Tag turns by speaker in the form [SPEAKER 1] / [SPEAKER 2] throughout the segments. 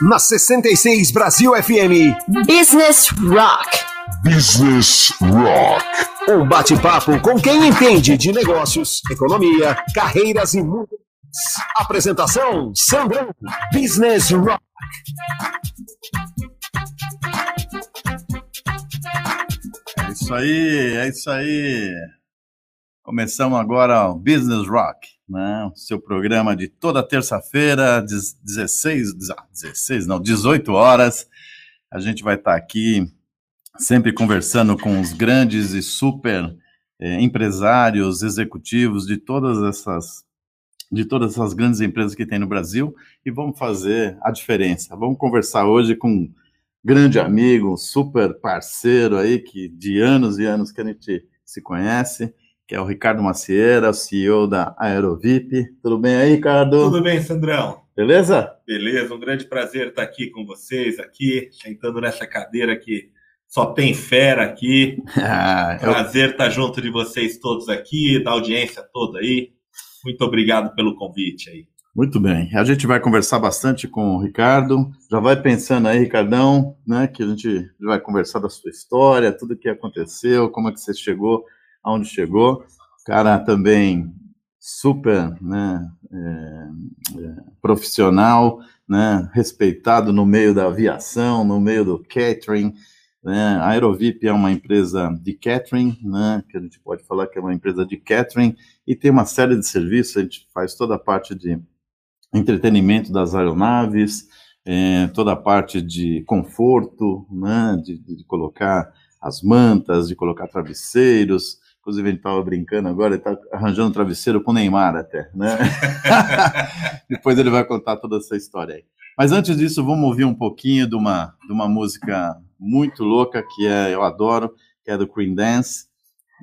[SPEAKER 1] Na 66 Brasil FM.
[SPEAKER 2] Business Rock.
[SPEAKER 1] Business Rock. Um bate-papo com quem entende de negócios, economia, carreiras e muito mais. Apresentação: Sandrão. Business Rock.
[SPEAKER 3] É isso aí, é isso aí. Começamos agora o Business Rock, né? Seu programa de toda terça-feira, 16, 16, não, 18 horas. A gente vai estar aqui sempre conversando com os grandes e super é, empresários, executivos de todas essas de todas essas grandes empresas que tem no Brasil e vamos fazer a diferença. Vamos conversar hoje com um grande amigo, um super parceiro aí que de anos e anos que a gente se conhece que é o Ricardo Macieira, CEO da Aerovip. Tudo bem aí, Ricardo?
[SPEAKER 4] Tudo bem, Sandrão.
[SPEAKER 3] Beleza?
[SPEAKER 4] Beleza, um grande prazer estar aqui com vocês, aqui, sentando nessa cadeira que só tem fera aqui. Ah, prazer eu... estar junto de vocês todos aqui, da audiência toda aí. Muito obrigado pelo convite aí.
[SPEAKER 3] Muito bem. A gente vai conversar bastante com o Ricardo. Já vai pensando aí, Ricardão, né, que a gente vai conversar da sua história, tudo o que aconteceu, como é que você chegou aonde chegou. Cara também super né, é, é, profissional, né, respeitado no meio da aviação, no meio do catering. Né? A Aerovip é uma empresa de catering, né, que a gente pode falar que é uma empresa de catering, e tem uma série de serviços, a gente faz toda a parte de entretenimento das aeronaves, é, toda a parte de conforto, né, de, de colocar as mantas, de colocar travesseiros, Inclusive, ele estava brincando agora, ele está arranjando travesseiro com o Neymar até, né? Depois ele vai contar toda essa história aí. Mas antes disso, vamos ouvir um pouquinho de uma, de uma música muito louca que é, eu adoro, que é do Cream Dance,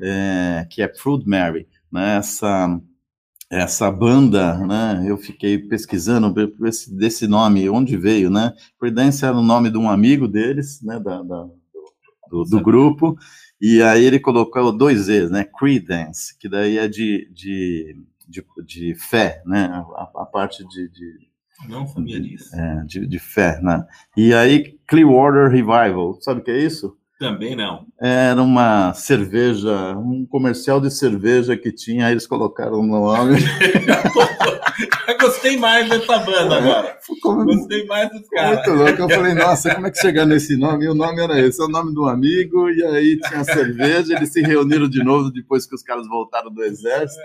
[SPEAKER 3] é, que é Fruit Mary. Né? Essa, essa banda, né? Eu fiquei pesquisando desse, desse nome, onde veio, né? Cream Dance era o nome de um amigo deles, né? Da, da do, do grupo. E aí ele colocou dois E's, né? Credence, que daí é de, de, de, de fé, né? A, a parte de, de
[SPEAKER 4] não sabia disso.
[SPEAKER 3] É, de, de fé, né? E aí, Clearwater Revival, sabe o que é isso?
[SPEAKER 4] Também não.
[SPEAKER 3] Era uma cerveja, um comercial de cerveja que tinha, eles colocaram no nome.
[SPEAKER 4] Gostei mais dessa banda agora. Como... Gostei mais dos caras.
[SPEAKER 3] Muito louco. Eu falei, nossa, como é que chegar nesse nome? E o nome era esse, é o nome do amigo, e aí tinha cerveja, eles se reuniram de novo depois que os caras voltaram do exército,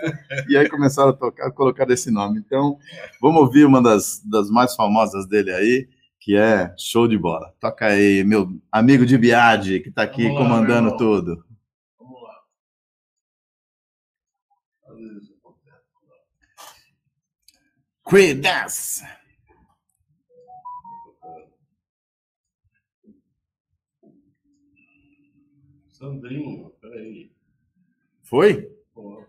[SPEAKER 3] e aí começaram a tocar, colocar esse nome. Então, vamos ouvir uma das, das mais famosas dele aí, que é show de bola. Toca aí, meu amigo de Biade, que está aqui comandando tudo. Vamos lá. Creedence.
[SPEAKER 5] Sandrinho, peraí.
[SPEAKER 3] Foi?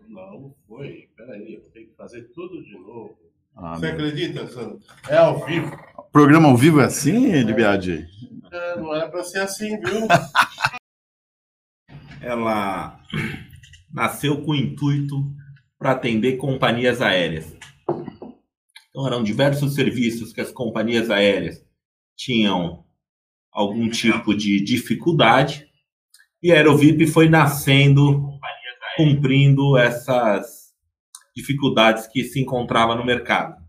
[SPEAKER 5] não, foi. Peraí, eu tenho que fazer tudo de novo.
[SPEAKER 3] Ah,
[SPEAKER 5] Você acredita, Sandro? É ao vivo.
[SPEAKER 3] Programa ao vivo é assim, Libiade?
[SPEAKER 5] É, não é para ser assim, viu?
[SPEAKER 4] Ela nasceu com o intuito para atender companhias aéreas. Então, eram diversos serviços que as companhias aéreas tinham algum tipo de dificuldade e a Aerovip foi nascendo, cumprindo essas dificuldades que se encontrava no mercado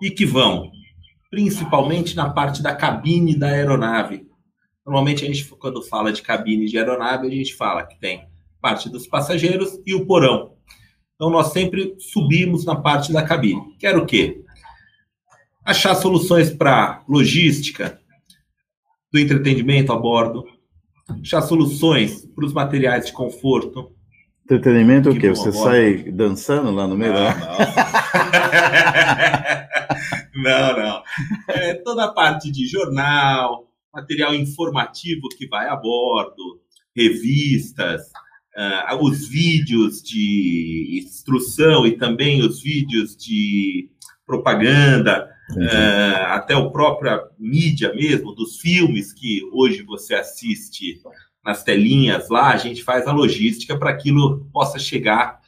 [SPEAKER 4] e que vão principalmente na parte da cabine da aeronave. Normalmente, a gente, quando fala de cabine de aeronave, a gente fala que tem parte dos passageiros e o porão. Então, nós sempre subimos na parte da cabine. Quero o quê? Achar soluções para logística, do entretenimento a bordo, achar soluções para os materiais de conforto,
[SPEAKER 3] Entretenimento o quê? Você sai dançando lá no meio
[SPEAKER 4] não, da... Não, não. É toda a parte de jornal, material informativo que vai a bordo, revistas, uh, os vídeos de instrução e também os vídeos de propaganda, uh, até o própria mídia mesmo, dos filmes que hoje você assiste nas telinhas lá, a gente faz a logística para aquilo possa chegar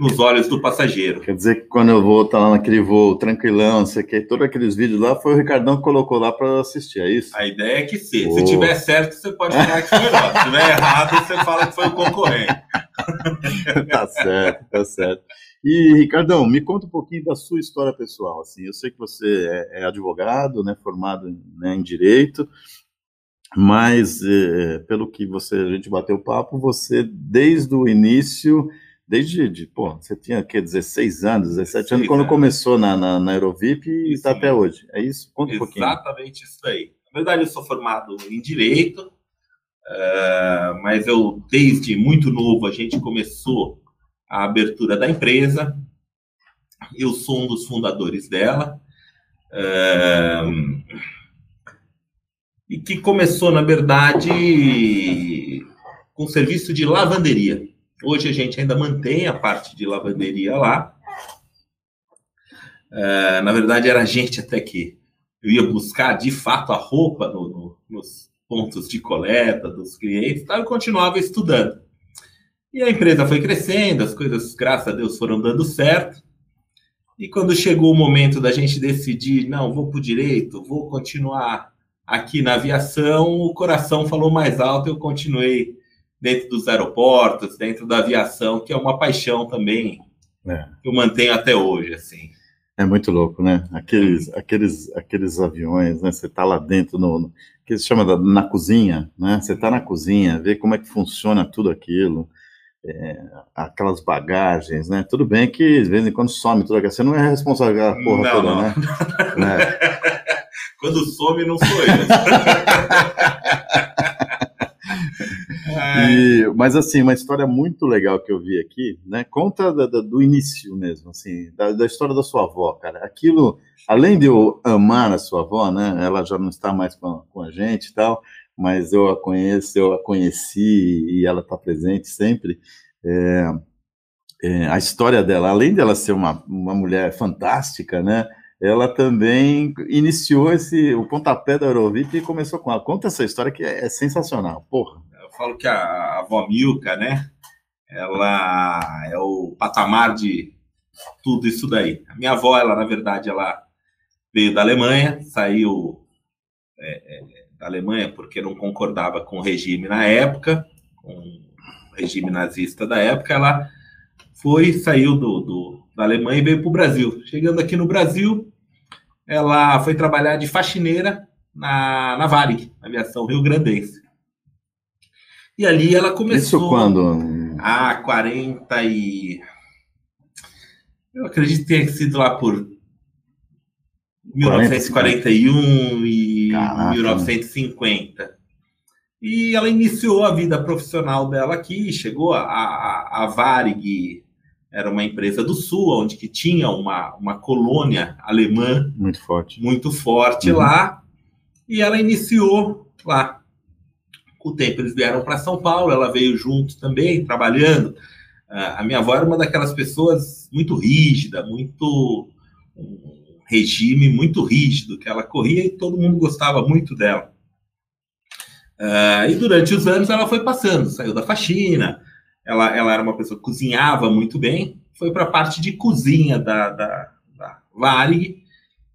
[SPEAKER 4] nos olhos do passageiro.
[SPEAKER 3] Quer dizer que quando eu vou estar tá lá naquele voo tranquilão, sei que todos aqueles vídeos lá, foi o Ricardão que colocou lá para assistir, é isso?
[SPEAKER 4] A ideia é que sim. Se tiver certo, você pode falar que foi nós. Se tiver errado, você fala que foi o concorrente.
[SPEAKER 3] tá certo, tá certo. E, Ricardão, me conta um pouquinho da sua história pessoal. Assim, eu sei que você é, é advogado, né, formado né, em Direito, mas, é, pelo que você, a gente bateu papo, você, desde o início desde, de, pô, você tinha, que 16 anos, 17 anos, quando começou na, na, na Aerovip e está até hoje. É isso?
[SPEAKER 4] Conta um pouquinho. Exatamente isso aí. Na verdade, eu sou formado em Direito, uh, mas eu, desde muito novo, a gente começou a abertura da empresa. Eu sou um dos fundadores dela. Uh, e que começou, na verdade, com serviço de lavanderia. Hoje a gente ainda mantém a parte de lavanderia lá. É, na verdade, era a gente até que eu ia buscar de fato a roupa no, no, nos pontos de coleta dos clientes tá? e continuava estudando. E a empresa foi crescendo, as coisas, graças a Deus, foram dando certo. E quando chegou o momento da gente decidir, não, vou para o direito, vou continuar aqui na aviação, o coração falou mais alto, eu continuei dentro dos aeroportos, dentro da aviação, que é uma paixão também é. que eu mantenho até hoje, assim.
[SPEAKER 3] É muito louco, né? Aqueles, aqueles, aqueles aviões, né? Você tá lá dentro no, no que se chama da, na cozinha, né? Você tá na cozinha, vê como é que funciona tudo aquilo, é, aquelas bagagens, né? Tudo bem que de vez em quando some tudo aquilo. Você não é responsável pela porra não, toda, não. né?
[SPEAKER 4] é. Quando some, não sou eu.
[SPEAKER 3] E, mas assim, uma história muito legal que eu vi aqui, né? Conta da, da, do início mesmo, assim, da, da, história da sua avó, cara. Aquilo, além de eu amar a sua avó, né? Ela já não está mais com, com a gente e tal, mas eu a conheço, eu a conheci e ela está presente sempre. É, é, a história dela, além dela ser uma, uma mulher fantástica, né? Ela também iniciou esse o pontapé da Eurovip e começou com ela. Conta essa história que é, é sensacional, porra
[SPEAKER 4] falo que a, a avó Milka, né? Ela é o patamar de tudo isso daí. A minha avó, ela, na verdade, ela veio da Alemanha, saiu é, é, da Alemanha porque não concordava com o regime na época, com o regime nazista da época. Ela foi, saiu do, do da Alemanha e veio para o Brasil. Chegando aqui no Brasil, ela foi trabalhar de faxineira na, na Varig, aviação Rio Grandense. E ali ela começou.
[SPEAKER 3] Isso quando?
[SPEAKER 4] Ah, 40 e. Eu acredito que tenha sido lá por 1941 e Caraca. 1950. E ela iniciou a vida profissional dela aqui, chegou a, a, a Varig, era uma empresa do Sul, onde que tinha uma, uma colônia alemã
[SPEAKER 3] muito forte,
[SPEAKER 4] muito forte uhum. lá, e ela iniciou lá com o tempo eles vieram para São Paulo, ela veio junto também, trabalhando. A minha avó era uma daquelas pessoas muito rígida, muito um regime muito rígido, que ela corria e todo mundo gostava muito dela. Uh, e durante os anos ela foi passando, saiu da faxina, ela, ela era uma pessoa que cozinhava muito bem, foi para a parte de cozinha da, da, da Varig,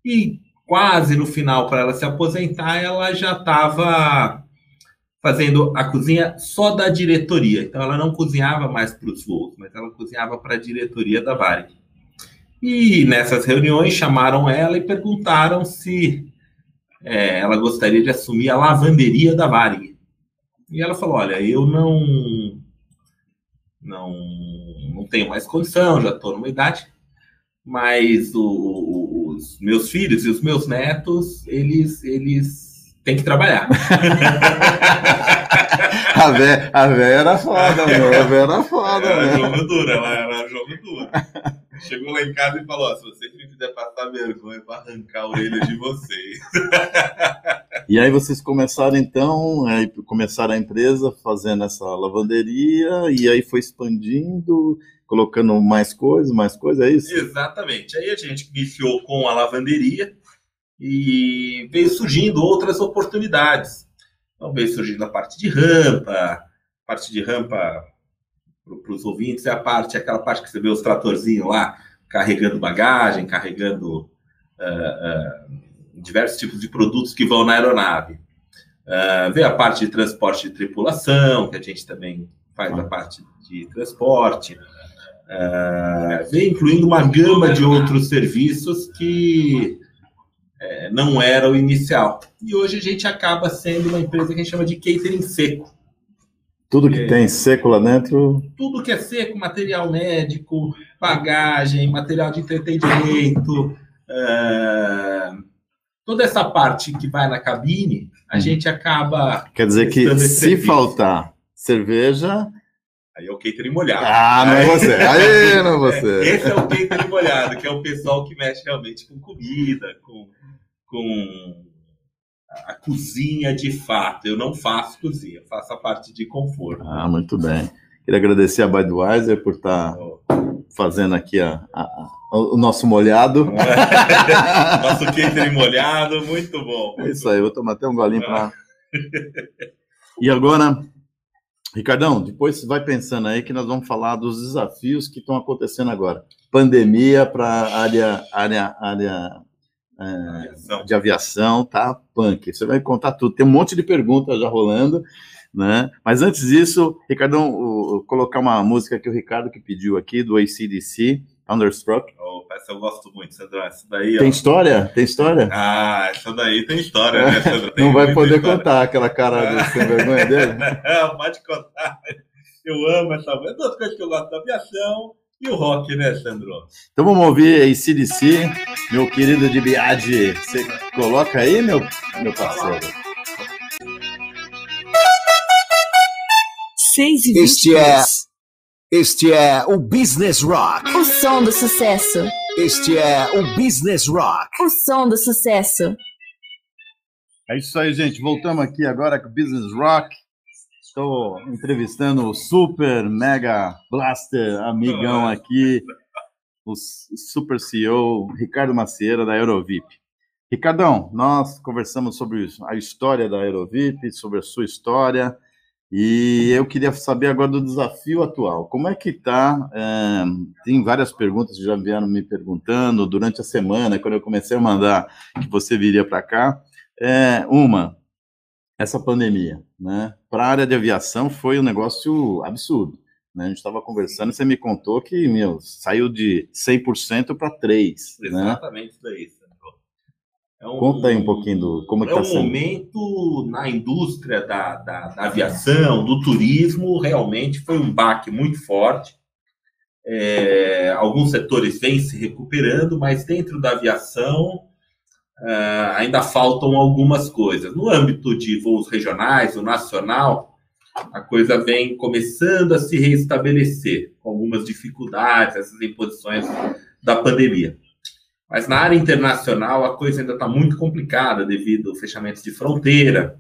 [SPEAKER 4] e quase no final, para ela se aposentar, ela já estava fazendo a cozinha só da diretoria. Então ela não cozinhava mais para os voos, mas ela cozinhava para a diretoria da Varig. E nessas reuniões chamaram ela e perguntaram se é, ela gostaria de assumir a lavanderia da Varig. E ela falou: Olha, eu não não, não tenho mais condição, já estou numa idade, mas o, os meus filhos e os meus netos, eles, eles tem que trabalhar.
[SPEAKER 3] a, véia, a véia era foda, meu. A véia era foda,
[SPEAKER 4] Era meu. jogo duro, ela era jogo duro. Chegou lá em casa e falou: se você fizer passar vergonha para arrancar a orelha de vocês.
[SPEAKER 3] e aí vocês começaram então, aí começaram a empresa fazendo essa lavanderia, e aí foi expandindo, colocando mais coisas, mais coisas, é isso?
[SPEAKER 4] Exatamente. Aí a gente iniciou com a lavanderia e veio surgindo outras oportunidades. Então veio surgindo a parte de rampa, parte de rampa para os ouvintes, é a parte, aquela parte que você vê os tratorzinhos lá carregando bagagem, carregando uh, uh, diversos tipos de produtos que vão na aeronave. Uh, vê a parte de transporte de tripulação, que a gente também faz a parte de transporte. Uh, vê incluindo uma gama de outros serviços que é, não era o inicial. E hoje a gente acaba sendo uma empresa que a gente chama de catering seco.
[SPEAKER 3] Tudo que é, tem seco lá dentro.
[SPEAKER 4] Tudo que é seco, material médico, bagagem, material de entretenimento, é, toda essa parte que vai na cabine, a hum. gente acaba.
[SPEAKER 3] Quer dizer que se serviço. faltar cerveja.
[SPEAKER 4] Aí é o catering molhado.
[SPEAKER 3] Ah, não é você. Aí não é você.
[SPEAKER 4] Esse é o catering molhado, que é o pessoal que mexe realmente com comida, com, com a cozinha de fato. Eu não faço cozinha, faço a parte de conforto.
[SPEAKER 3] Ah, muito bem. Queria agradecer a Budweiser por estar oh. fazendo aqui a, a, a, o nosso molhado.
[SPEAKER 4] nosso catering molhado, muito bom.
[SPEAKER 3] Muito é isso aí, vou tomar até um golinho para. E agora, Ricardão, depois você vai pensando aí que nós vamos falar dos desafios que estão acontecendo agora. Pandemia para área, área, área é, de aviação, tá punk. Você vai contar tudo. Tem um monte de perguntas já rolando, né? Mas antes disso, Ricardão, colocar uma música que o Ricardo que pediu aqui, do ACDC, Thunderstruck.
[SPEAKER 4] Oh, essa eu gosto muito, Sandro. Essa daí,
[SPEAKER 3] tem ó. história? Tem história?
[SPEAKER 4] Ah, essa daí tem história, né, Sandro?
[SPEAKER 3] Tem Não vai poder história. contar aquela cara do sem vergonha dele?
[SPEAKER 4] Pode contar. Eu amo essa. É duas coisas que eu gosto da aviação e o rock, né, Sandro?
[SPEAKER 3] Então vamos ouvir aí CDC, meu querido de Biagi. Você coloca aí, meu, meu parceiro.
[SPEAKER 1] Seis e este é, este é o Business Rock.
[SPEAKER 2] O som do sucesso.
[SPEAKER 1] Este é o Business Rock.
[SPEAKER 2] O som do sucesso.
[SPEAKER 3] É isso aí, gente. Voltamos aqui agora com o Business Rock. Estou entrevistando o super mega blaster amigão aqui, o super CEO Ricardo Macieira da Eurovip. Ricardão, nós conversamos sobre a história da Eurovip, sobre a sua história, e eu queria saber agora do desafio atual. Como é que está? É, tem várias perguntas que já vieram me perguntando durante a semana, quando eu comecei a mandar que você viria para cá. É, uma, essa pandemia, né? Para a área de aviação foi um negócio absurdo. Né? A gente estava conversando e você me contou que, meu, saiu de 100% para 3%.
[SPEAKER 4] Exatamente né? isso daí,
[SPEAKER 3] é um, Conta aí um pouquinho do como é está sendo.
[SPEAKER 4] É um momento na indústria da, da, da, aviação, do turismo, realmente foi um baque muito forte. É, alguns setores vêm se recuperando, mas dentro da aviação uh, ainda faltam algumas coisas. No âmbito de voos regionais, o nacional, a coisa vem começando a se restabelecer, com algumas dificuldades, essas imposições da pandemia. Mas na área internacional a coisa ainda está muito complicada devido ao fechamento de fronteira,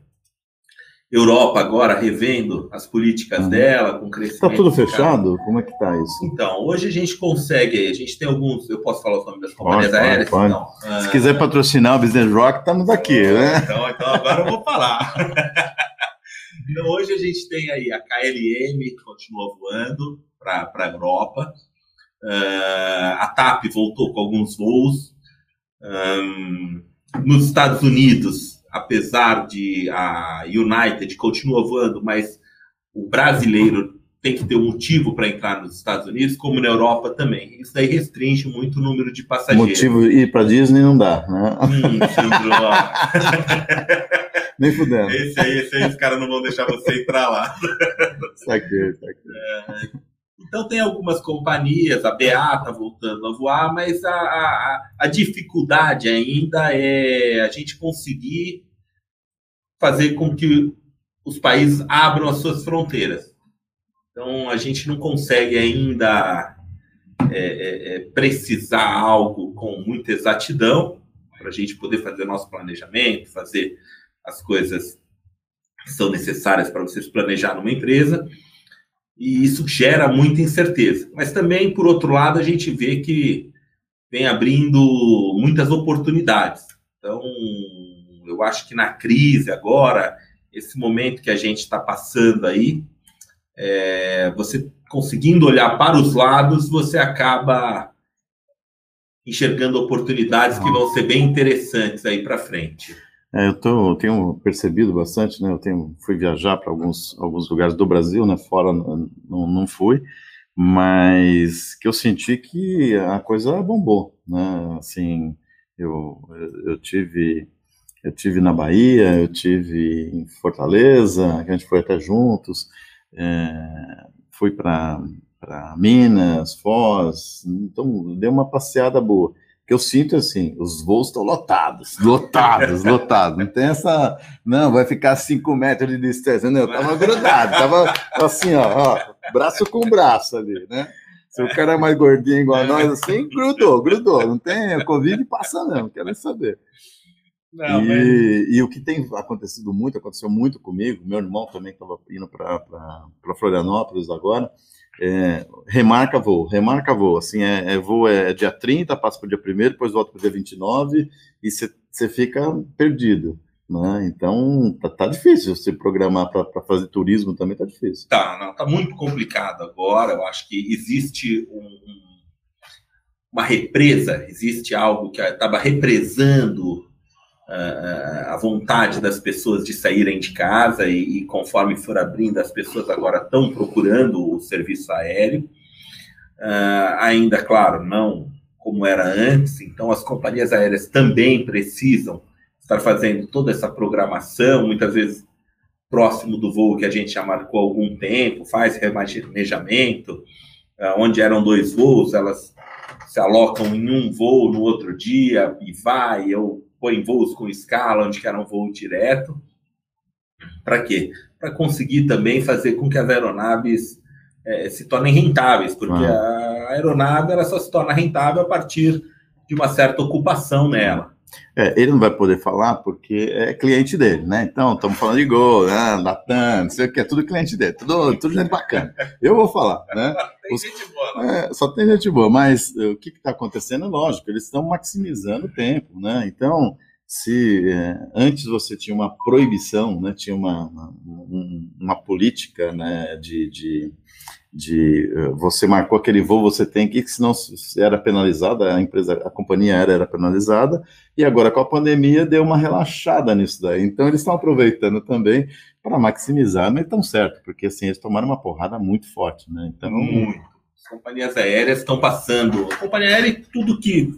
[SPEAKER 4] Europa agora revendo as políticas uhum. dela, com crescimento.
[SPEAKER 3] Está tudo fechado? Como é que está isso?
[SPEAKER 4] Então, hoje a gente consegue, a gente tem alguns, eu posso falar o nome das companhias pode, aéreas?
[SPEAKER 3] Pode, pode. Então, Se quiser patrocinar o Business Rock, estamos aqui, né?
[SPEAKER 4] Então, então agora eu vou falar. então, hoje a gente tem aí a KLM, que continua voando para a Europa. Uh, a TAP voltou com alguns voos. Um, nos Estados Unidos, apesar de a United continua voando, mas o brasileiro tem que ter um motivo para entrar nos Estados Unidos, como na Europa também. Isso daí restringe muito o número de passageiros.
[SPEAKER 3] Motivo ir para Disney não dá, né? Hum, Nem fudendo.
[SPEAKER 4] Esse aí, esse aí, os caras não vão deixar você entrar lá.
[SPEAKER 3] Saquei, saquei.
[SPEAKER 4] É, então tem algumas companhias, a BA está voltando a voar, mas a, a, a dificuldade ainda é a gente conseguir fazer com que os países abram as suas fronteiras. Então, a gente não consegue ainda é, é, é precisar algo com muita exatidão para a gente poder fazer nosso planejamento, fazer as coisas que são necessárias para você se planejar numa empresa. E isso gera muita incerteza. Mas também, por outro lado, a gente vê que vem abrindo muitas oportunidades. Então, eu acho que na crise agora, esse momento que a gente está passando aí, é, você conseguindo olhar para os lados, você acaba enxergando oportunidades que vão ser bem interessantes aí para frente.
[SPEAKER 3] É, eu, tô, eu tenho percebido bastante, né? Eu tenho, fui viajar para alguns, alguns lugares do Brasil, né? Fora não, não fui, mas que eu senti que a coisa bombou, né? Assim, eu, eu tive eu tive na Bahia, eu tive em Fortaleza, a gente foi até juntos, é, fui para Minas, Foz, então deu uma passeada boa que eu sinto assim, os voos estão lotados, lotados, lotados. Não tem essa, não, vai ficar cinco metros de distância. Não, eu tava grudado, tava assim, ó, ó, braço com braço ali, né? Se o cara é mais gordinho igual a nós, assim, grudou, grudou. Não tem, o Covid passa não, quero saber. Não, e, mas... e, o que tem acontecido muito, aconteceu muito comigo, meu irmão também estava indo para Florianópolis agora, é, remarca voo, remarca voo, assim, é, é voo é dia 30, passa para o dia 1 depois volta para o dia 29 e você fica perdido, né? Então, tá, tá difícil se programar para fazer turismo também, tá difícil.
[SPEAKER 4] Tá, não, tá muito complicado agora, eu acho que existe um, uma represa, existe algo que estava represando a vontade das pessoas de saírem de casa e, e, conforme for abrindo, as pessoas agora estão procurando o serviço aéreo. Uh, ainda, claro, não como era antes, então as companhias aéreas também precisam estar fazendo toda essa programação, muitas vezes próximo do voo que a gente já marcou algum tempo, faz remanejamento, uh, onde eram dois voos, elas se alocam em um voo no outro dia e vai, ou põe voos com escala, onde que era um voo direto. Para quê? Para conseguir também fazer com que as aeronaves é, se tornem rentáveis, porque ah. a aeronave ela só se torna rentável a partir de uma certa ocupação nela.
[SPEAKER 3] É, ele não vai poder falar porque é cliente dele, né? Então, estamos falando de Gol, né? Latam, não sei o que, é tudo cliente dele, tudo, tudo gente bacana. Eu vou falar, né? tem Os, gente boa, né? É, só tem gente boa, mas o que está acontecendo lógico, eles estão maximizando o tempo, né? Então, se é, antes você tinha uma proibição, né? Tinha uma, uma, uma política, né? de, de de eh, você marcou aquele voo, você tem que, senão era penalizada, a empresa, a companhia aérea era penalizada, e agora com a pandemia deu uma relaxada nisso daí. Então eles estão aproveitando também para maximizar, mas estão certo, porque assim, eles tomaram uma porrada muito forte, né? Então.
[SPEAKER 4] Muito. As companhias aéreas estão passando. A companhia aérea e tudo que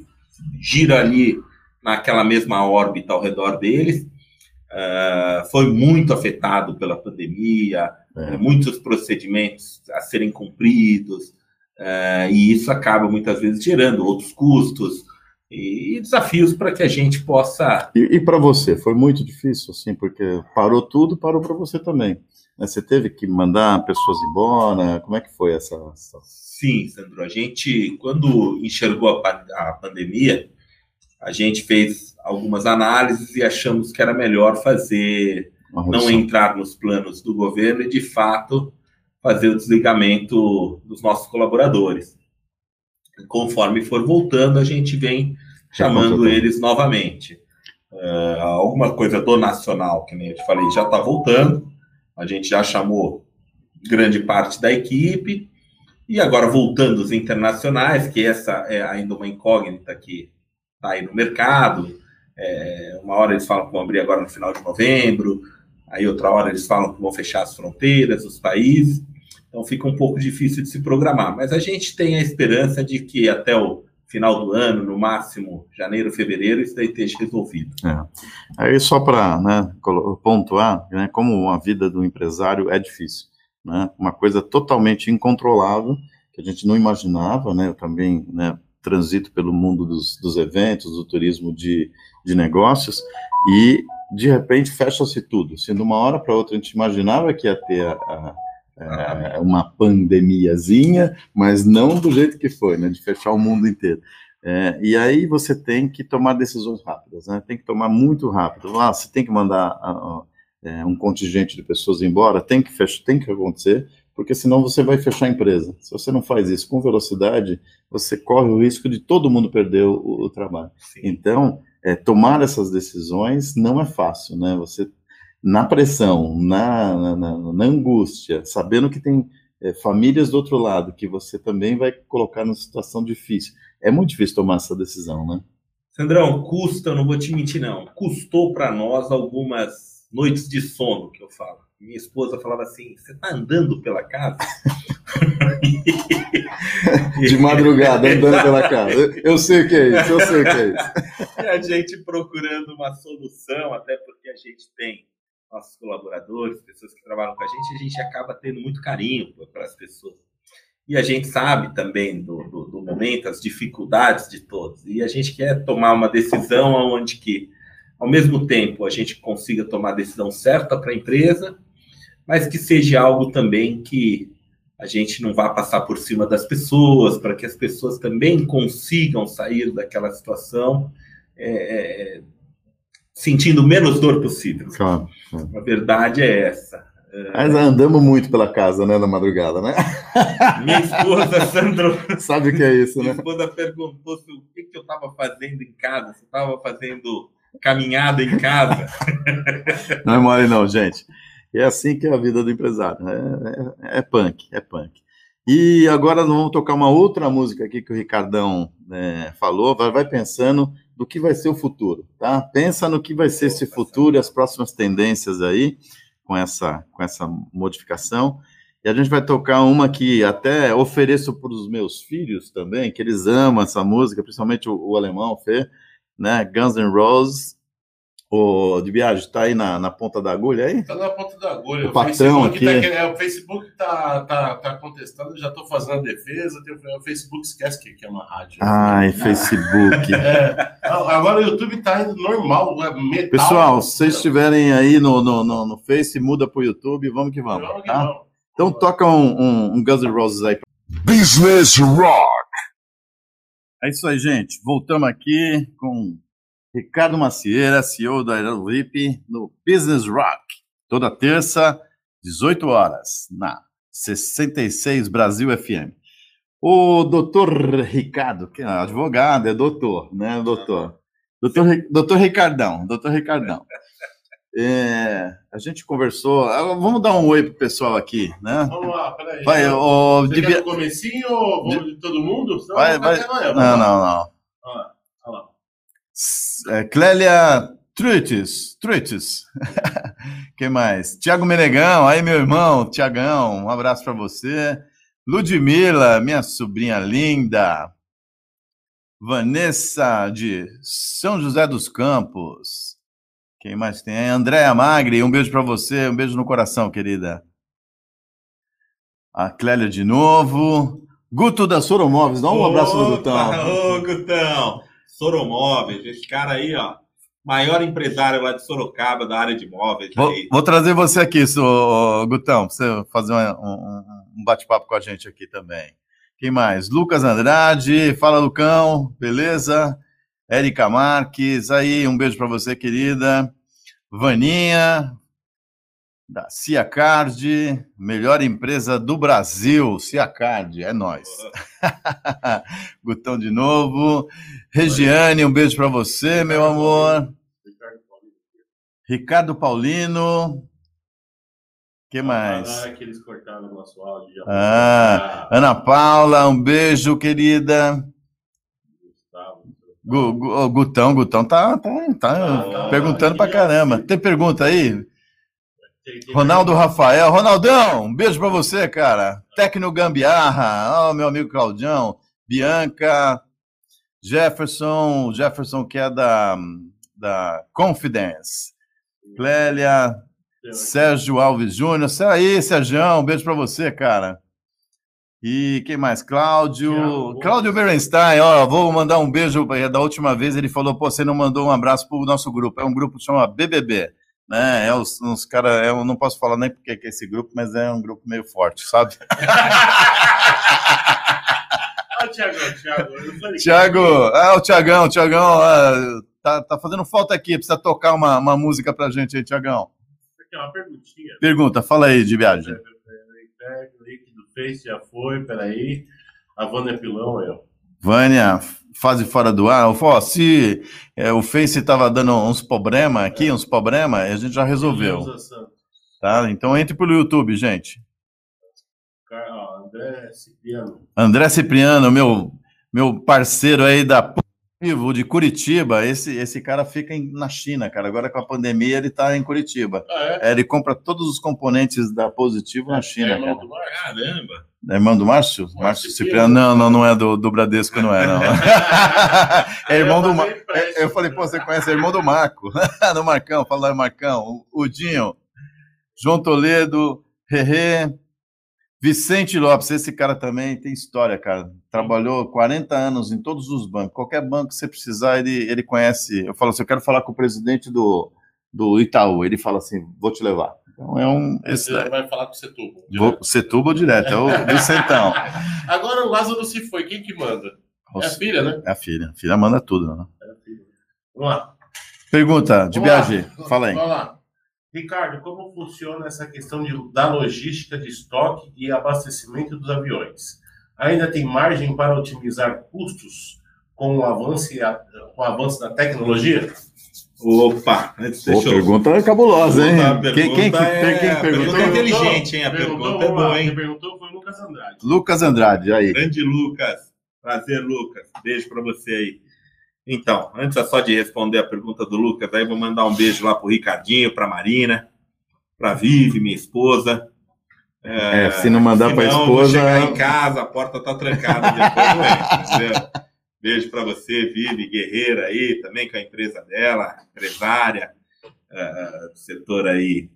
[SPEAKER 4] gira ali naquela mesma órbita ao redor deles. Uh, foi muito afetado pela pandemia, é. muitos procedimentos a serem cumpridos, é, e isso acaba muitas vezes gerando outros custos e desafios para que a gente possa.
[SPEAKER 3] E, e para você, foi muito difícil, assim, porque parou tudo, parou para você também. Né? Você teve que mandar pessoas embora? Como é que foi essa. essa...
[SPEAKER 4] Sim, Sandro. A gente, quando enxergou a, a pandemia, a gente fez algumas análises e achamos que era melhor fazer não entrar nos planos do governo e, de fato, fazer o desligamento dos nossos colaboradores. Conforme for voltando, a gente vem chamando eles novamente. Uh, alguma coisa do nacional, que nem eu te falei, já está voltando. A gente já chamou grande parte da equipe. E agora, voltando os internacionais, que essa é ainda uma incógnita que está aí no mercado. É, uma hora eles falam que vão abrir agora no final de novembro, Aí outra hora eles falam que vão fechar as fronteiras, os países. Então fica um pouco difícil de se programar. Mas a gente tem a esperança de que até o final do ano, no máximo janeiro, fevereiro, isso daí esteja resolvido.
[SPEAKER 3] É. Aí só para né, pontuar, né, como a vida do empresário é difícil. Né, uma coisa totalmente incontrolável, que a gente não imaginava, né, eu também né, transito pelo mundo dos, dos eventos, do turismo de, de negócios, e de repente fecha-se tudo. Se de uma hora para outra a gente imaginava que ia ter a, a, a, uma pandemiazinha, mas não do jeito que foi, né, de fechar o mundo inteiro. É, e aí você tem que tomar decisões rápidas, né? Tem que tomar muito rápido. Ah, você tem que mandar é, um contingente de pessoas embora, tem que fechar, tem que acontecer, porque senão você vai fechar a empresa. Se você não faz isso com velocidade, você corre o risco de todo mundo perder o, o trabalho. Sim. Então, é, tomar essas decisões não é fácil, né? Você, na pressão, na, na, na angústia, sabendo que tem é, famílias do outro lado, que você também vai colocar numa situação difícil. É muito difícil tomar essa decisão, né?
[SPEAKER 4] Sandrão, custa, não vou te mentir, não. Custou para nós algumas noites de sono, que eu falo. Minha esposa falava assim: você tá andando pela casa?
[SPEAKER 3] De madrugada, andando pela casa. Eu, sei o que é isso, eu sei o que é isso.
[SPEAKER 4] E a gente procurando uma solução, até porque a gente tem nossos colaboradores, pessoas que trabalham com a gente, a gente acaba tendo muito carinho para as pessoas. E a gente sabe também do, do, do, momento, as dificuldades de todos. E a gente quer tomar uma decisão onde que, ao mesmo tempo, a gente consiga tomar a decisão certa para a empresa, mas que seja algo também que a gente não vá passar por cima das pessoas, para que as pessoas também consigam sair daquela situação é, é sentindo menos dor possível. Claro, claro. A verdade é essa.
[SPEAKER 3] Mas andamos muito pela casa, né, na madrugada, né?
[SPEAKER 4] Minha esposa, Sandro.
[SPEAKER 3] Sabe o que é isso,
[SPEAKER 4] minha
[SPEAKER 3] né?
[SPEAKER 4] Minha esposa perguntou se o que, que eu estava fazendo em casa, se estava fazendo caminhada em casa.
[SPEAKER 3] Não é mole, não, gente. É assim que é a vida do empresário. É, é, é punk, é punk. E agora nós vamos tocar uma outra música aqui que o Ricardão é, falou. Vai, vai pensando do que vai ser o futuro, tá? Pensa no que vai ser esse futuro e as próximas tendências aí com essa com essa modificação. E a gente vai tocar uma que até ofereço para os meus filhos também, que eles amam essa música, principalmente o, o alemão, Fê, né? Guns N' Roses, o de viagem está aí na, na ponta da agulha aí?
[SPEAKER 5] Está na ponta da agulha.
[SPEAKER 3] O, o patrão aqui. Tá,
[SPEAKER 5] é, o Facebook está tá, tá contestando, já estou fazendo a defesa. O Facebook esquece que, que é uma rádio.
[SPEAKER 3] Ai, Facebook.
[SPEAKER 5] é, agora o YouTube está indo normal, é metal.
[SPEAKER 3] Pessoal, se vocês estiverem aí no, no, no, no Face, muda para o YouTube, vamos que vamos. vamos, tá? vamos. Então toca um, um, um Guns N' Roses aí.
[SPEAKER 1] Business Rock.
[SPEAKER 3] É isso aí, gente. Voltamos aqui com Ricardo Macieira, CEO da Aerolip, no Business Rock, toda terça, 18 horas, na 66 Brasil FM. O doutor Ricardo, que é advogado, é doutor, né, doutor? Doutor, doutor Ricardão, doutor Ricardão. É, a gente conversou. Ah, vamos dar um oi pro pessoal aqui, né?
[SPEAKER 5] Vamos lá, peraí.
[SPEAKER 3] Vai, o,
[SPEAKER 5] Você devia... quer no comecinho ou vamos de todo mundo?
[SPEAKER 3] vai, vai... Não, não, não.
[SPEAKER 5] Ah, lá.
[SPEAKER 3] É, Clélia Truites, Truites. Quem mais? Tiago Menegão, aí meu irmão, Tiagão, um abraço para você. Ludmila, minha sobrinha linda. Vanessa de São José dos Campos. Quem mais tem? Andréa Magri, um beijo para você, um beijo no coração, querida. A Clélia de novo. Guto da Soromóveis, dá um Opa, abraço no Gutão.
[SPEAKER 4] Ô, Gutão. Soromóveis, esse cara aí, ó, maior empresário lá de Sorocaba, da área de móveis.
[SPEAKER 3] Vou, vou trazer você aqui, so, Gutão, para você fazer um, um bate-papo com a gente aqui também. Quem mais? Lucas Andrade, fala Lucão, beleza? Érica Marques, aí, um beijo para você, querida. Vaninha, da Ciacard, melhor empresa do Brasil, Ciacard, é nós. Gutão de novo. Regiane, um beijo para você, meu amor. Ricardo Paulino. que mais?
[SPEAKER 5] Ah, que eles cortaram o nosso áudio.
[SPEAKER 3] Ah, Ana Paula, um beijo, querida. Gustavo. Gutão, Gutão tá, tá, tá ah, perguntando para caramba. Tem pergunta aí? Ronaldo Rafael. Ronaldão, um beijo para você, cara. Tecno Gambiarra, oh, meu amigo Claudião. Bianca, Jefferson, Jefferson que é da, da Confidence. Clélia, Sérgio Alves Júnior. Aí, Sérgio, um beijo para você, cara. E quem mais? Cláudio. Cláudio Berenstein, ó, vou mandar um beijo. Da última vez ele falou: pô, você não mandou um abraço para o nosso grupo. É um grupo que chama BBB né? É os, os caras, eu não posso falar nem porque é esse grupo, mas é um grupo meio forte, sabe?
[SPEAKER 5] ah, Tiago, Tiago.
[SPEAKER 3] Tiago, ah, o Tiagão, Tiagão, ah, tá, tá fazendo falta aqui, precisa tocar uma, uma música pra gente aí, Tiagão.
[SPEAKER 5] Aqui é uma perguntinha.
[SPEAKER 3] Pergunta, fala aí de viagem.
[SPEAKER 5] Link do Face já foi, peraí. A Vânia Pilão, eu.
[SPEAKER 3] Vânia, fase fora do ar. Ó, se é, o Face estava dando uns problemas aqui, uns problemas, a gente já resolveu. Tá? Então entre pelo YouTube, gente.
[SPEAKER 5] André Cipriano.
[SPEAKER 3] André Cipriano, meu, meu parceiro aí da Positivo de Curitiba. Esse, esse cara fica em- na China, cara. Agora com a pandemia ele tá em Curitiba.
[SPEAKER 5] Ah, é?
[SPEAKER 3] É, ele compra todos os componentes da Positivo na China,
[SPEAKER 5] É irmão
[SPEAKER 3] cara.
[SPEAKER 5] do Márcio?
[SPEAKER 4] Caramba!
[SPEAKER 3] É irmão do Márcio?
[SPEAKER 5] Márcio
[SPEAKER 3] Márcio
[SPEAKER 5] Cipriano.
[SPEAKER 3] Não, não, não é do, do Bradesco, não é, não. é irmão do Marco. Eu falei, pô, você conhece? É irmão do Marco. do Marcão, fala aí, Marcão. O, o Dinho, João Toledo, Rerê, Vicente Lopes. Esse cara também tem história, cara. Trabalhou 40 anos em todos os bancos. Qualquer banco que você precisar, ele, ele conhece. Eu falo assim, eu quero falar com o presidente do, do Itaú. Ele fala assim, vou te levar. Então é um... Esse,
[SPEAKER 5] vai falar com o Setúbal.
[SPEAKER 3] vou, Setúbal direto, é o Vicentão.
[SPEAKER 5] Agora o Lázaro se foi, quem que manda? É a filha, né?
[SPEAKER 3] É a filha. A filha manda tudo, né?
[SPEAKER 5] É a filha. Vamos lá.
[SPEAKER 3] Pergunta de
[SPEAKER 5] Vamos lá.
[SPEAKER 3] viagem. Fala aí.
[SPEAKER 5] Vamos lá. Ricardo, como funciona essa questão de, da logística de estoque e abastecimento dos aviões? Ainda tem margem para otimizar custos com o avanço, a- com o avanço da tecnologia?
[SPEAKER 4] Opa! Antes,
[SPEAKER 3] Pô,
[SPEAKER 4] deixa eu-
[SPEAKER 3] pergunta cabulosa, hein?
[SPEAKER 4] A pergunta
[SPEAKER 3] Quem, quem, que-
[SPEAKER 4] é-
[SPEAKER 3] quem perguntou?
[SPEAKER 4] pergunta é inteligente, hein? A
[SPEAKER 5] Perguntou,
[SPEAKER 4] pergunta é boa, hein?
[SPEAKER 5] Quem perguntou foi o Lucas Andrade.
[SPEAKER 3] Lucas Andrade, aí.
[SPEAKER 4] Grande Lucas. Prazer, Lucas. Beijo pra você aí. Então, antes só de responder a pergunta do Lucas, aí vou mandar um beijo lá pro Ricardinho, pra Marina, pra Vivi, minha esposa.
[SPEAKER 3] É, se não mandar
[SPEAKER 4] não, vou
[SPEAKER 3] esposa-
[SPEAKER 4] chegar em casa, a porta tá trancada. depois é, entendeu? Beijo pra você, Vivi Guerreira aí, também com a empresa dela, empresária eh, do setor aí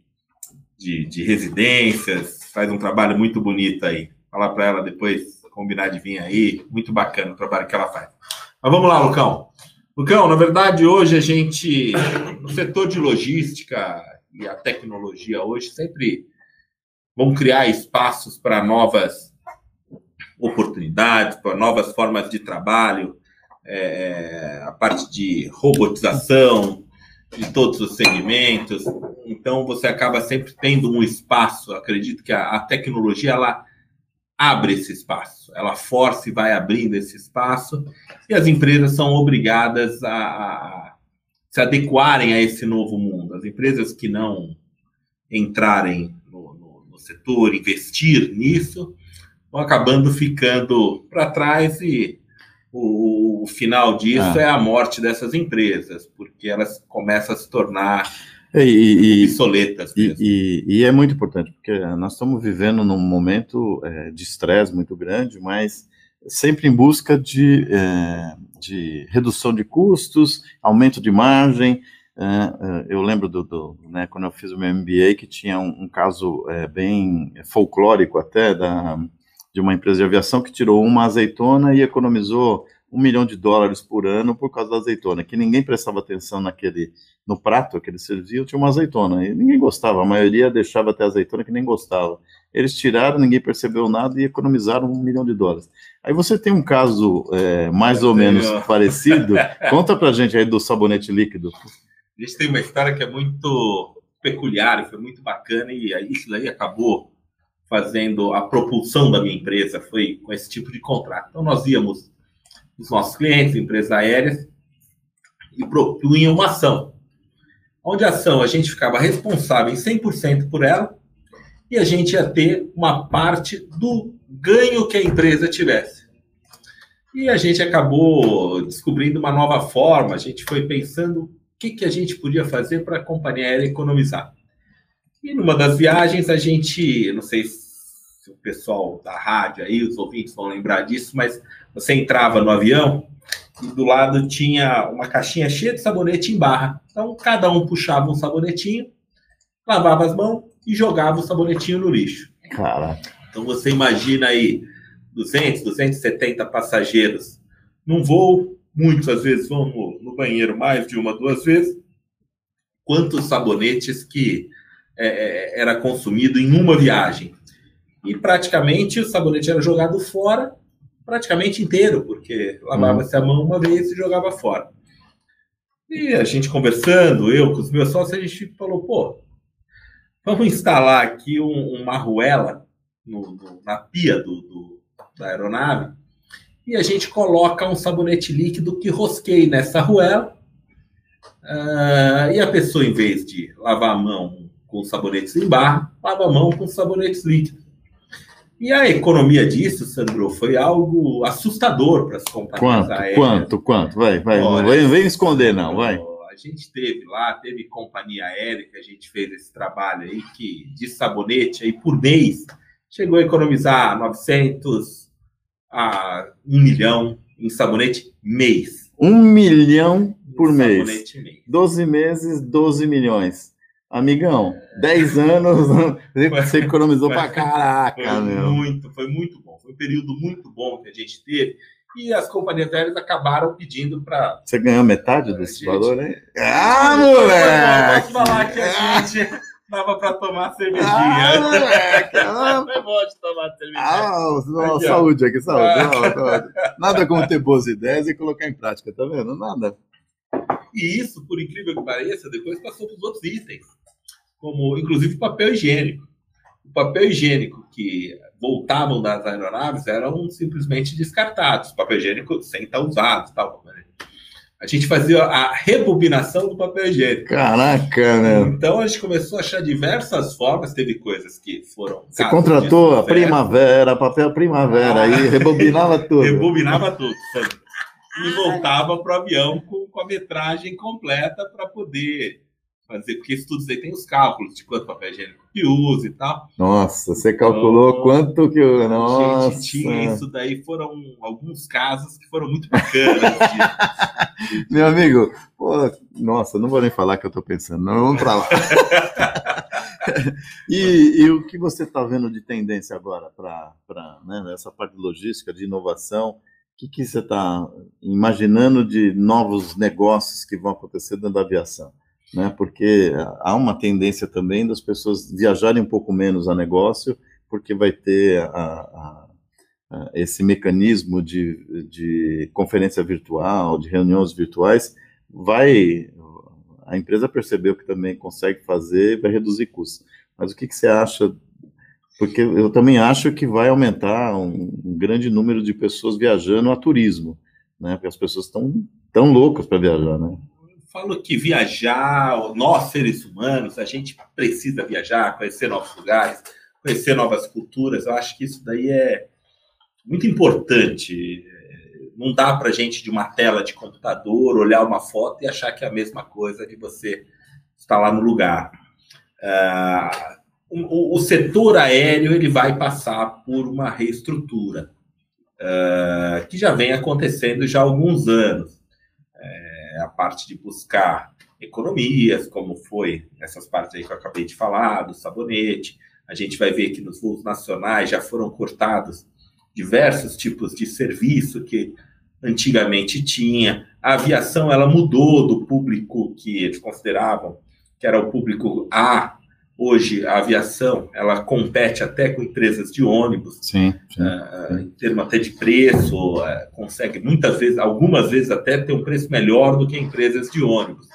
[SPEAKER 4] de, de residências, faz um trabalho muito bonito aí. Falar pra ela depois combinar de vir aí, muito bacana o trabalho que ela faz. Mas vamos lá, Lucão. Lucão, na verdade, hoje a gente, no setor de logística e a tecnologia hoje, sempre vão criar espaços para novas oportunidades, para novas formas de trabalho, é, a parte de robotização de todos os segmentos. Então, você acaba sempre tendo um espaço. Acredito que a, a tecnologia ela abre esse espaço, ela força e vai abrindo esse espaço, e as empresas são obrigadas a, a se adequarem a esse novo mundo. As empresas que não entrarem no, no, no setor, investir nisso, vão acabando ficando para trás e o, o final disso
[SPEAKER 3] Ah.
[SPEAKER 4] é a morte dessas empresas, porque elas começam a se tornar
[SPEAKER 3] E, e- e-
[SPEAKER 4] obsoletas
[SPEAKER 3] e- e- e é muito importante, porque nós estamos vivendo num momento é, de estresse muito grande, mas sempre em busca de, é, de redução de custos, aumento de margem. É, é, eu lembro do, do, né, quando eu fiz o meu MBA que tinha um, um caso é, bem folclórico até da, de uma empresa de aviação que tirou uma azeitona e economizou um milhão de dólares por ano por causa da azeitona, que ninguém prestava atenção naquele no prato que eles serviam, tinha uma azeitona, e ninguém gostava, a maioria deixava até azeitona que nem gostava. Eles tiraram, ninguém percebeu nada e economizaram um milhão de dólares. Aí você tem um caso é, mais ou menos parecido, conta pra gente aí do sabonete líquido.
[SPEAKER 4] A gente tem uma história que é muito peculiar, foi muito bacana, e isso daí acabou fazendo a propulsão da minha empresa, foi com esse tipo de contrato. Então, nós íamos, os nossos clientes, empresas aéreas, e propunham uma ação. Onde a ação a gente ficava responsável em 100% por ela, e a gente ia ter uma parte do ganho que a empresa tivesse. E a gente acabou descobrindo uma nova forma, a gente foi pensando o que, que a gente podia fazer para a companhia aérea economizar. E numa das viagens a gente, não sei se o pessoal da rádio aí, os ouvintes vão lembrar disso, mas você entrava no avião e do lado tinha uma caixinha cheia de sabonete em barra. Então cada um puxava um sabonetinho, lavava as mãos e jogava o sabonetinho no lixo.
[SPEAKER 3] Caraca.
[SPEAKER 4] Então você imagina aí 200, 270 passageiros num voo, muitos às vezes vão no, no banheiro mais de uma, duas vezes. Quantos sabonetes que é, é, era consumido em uma viagem? E praticamente o sabonete era jogado fora, praticamente inteiro, porque lavava-se a mão uma vez e jogava fora. E a gente conversando, eu com os meus sócios, a gente falou, pô, vamos instalar aqui um, uma arruela no- no- na pia do, do- da aeronave e a gente coloca um sabonete líquido que rosqueie nessa arruela ah, e a pessoa, em vez de lavar a mão com sabonetes em barra, lava a mão com sabonetes líquidos. E a economia disso, Sandro, foi algo assustador para as companhias
[SPEAKER 3] Quanto,
[SPEAKER 4] aéreas.
[SPEAKER 3] quanto, quanto? Vai, vai. Não
[SPEAKER 4] Olha,
[SPEAKER 3] vem, vem esconder, não, vai.
[SPEAKER 4] A gente teve lá, teve companhia aérea que a gente fez esse trabalho aí, que de sabonete aí por mês chegou a economizar 900 a 1 milhão em sabonete mês.
[SPEAKER 3] Um milhão por mês.
[SPEAKER 4] Mês.
[SPEAKER 3] 12 meses, 12 milhões. Amigão, 10 anos, você economizou pra
[SPEAKER 4] Foi
[SPEAKER 3] caraca, meu.
[SPEAKER 4] muito, foi muito bom. Foi um período muito bom que a gente teve. E as companhias aéreas acabaram pedindo para.
[SPEAKER 3] Você ganhou metade desse
[SPEAKER 4] Gente.
[SPEAKER 3] valor, hein? Ah,
[SPEAKER 4] Posso
[SPEAKER 3] moleque!
[SPEAKER 4] falar que a gente dava para tomar
[SPEAKER 3] Ah,
[SPEAKER 4] cervejinha.
[SPEAKER 3] moleque! Ah,
[SPEAKER 4] Foi bom de tomar cervejinha.
[SPEAKER 3] ah,
[SPEAKER 4] Aqui,
[SPEAKER 3] saúde aqui, saúde.
[SPEAKER 4] Ah.
[SPEAKER 3] Nada como ter boas ideias e colocar em prática, tá vendo? Nada.
[SPEAKER 4] E isso, por incrível que pareça, depois passou para os outros itens, como inclusive o papel higiênico. O papel higiênico que voltavam das aeronaves eram simplesmente descartados, papel higiênico sem estar usado. Tal. né? A gente fazia a rebobinação do papel higiênico.
[SPEAKER 3] Caraca, meu.
[SPEAKER 4] Então a gente começou a achar diversas formas, teve coisas que foram.
[SPEAKER 3] Você contratou a primavera, papel primavera, aí rebobinava tudo.
[SPEAKER 4] Rebobinava tudo, sabe? E voltava para o avião com, com a metragem completa para poder fazer, porque isso tudo aí tem os cálculos de quanto papel higiênico que usa e tal.
[SPEAKER 3] Nossa, você calculou
[SPEAKER 4] Oh,
[SPEAKER 3] quanto que eu.
[SPEAKER 4] A
[SPEAKER 3] Nossa.
[SPEAKER 4] gente tinha isso daí, foram alguns casos que foram muito bacanas. de-
[SPEAKER 3] Meu amigo, pô, nossa, não vou nem falar que eu tô pensando, não, vamos pra lá. e, e o que você está vendo de tendência agora para né, essa parte de logística, de inovação? O que, que você está imaginando de novos negócios que vão acontecer dentro da aviação? Né? Porque há uma tendência também das pessoas viajarem um pouco menos a negócio, porque vai ter a- a- a- esse mecanismo de, de conferência virtual, de reuniões virtuais, vai a empresa percebeu que também consegue fazer, vai reduzir custos. Mas o que, que você acha? Porque eu também acho que vai aumentar um, um grande número de pessoas viajando a turismo, né? Porque as pessoas estão tão loucas para viajar, né?
[SPEAKER 4] Falo que viajar, nós seres humanos, a gente precisa viajar, conhecer novos lugares, conhecer novas culturas. Eu acho que isso daí é muito importante. Não dá para gente de uma tela de computador olhar uma foto e achar que é a mesma coisa de você estar lá no lugar. Ah, o, o setor aéreo ele vai passar por uma reestrutura ah, que já vem acontecendo já há alguns anos. É, a parte de buscar economias, como foi essas partes aí que eu acabei de falar, do sabonete. A gente vai ver que nos voos nacionais já foram cortados diversos tipos de serviço que antigamente tinha. A aviação ela mudou do público que eles consideravam que era o público A. Hoje a aviação ela compete até com empresas de ônibus
[SPEAKER 3] Sim. sim.
[SPEAKER 4] uh, em termos até de preço, uh, consegue muitas vezes, algumas vezes até ter um preço melhor do que empresas de ônibus.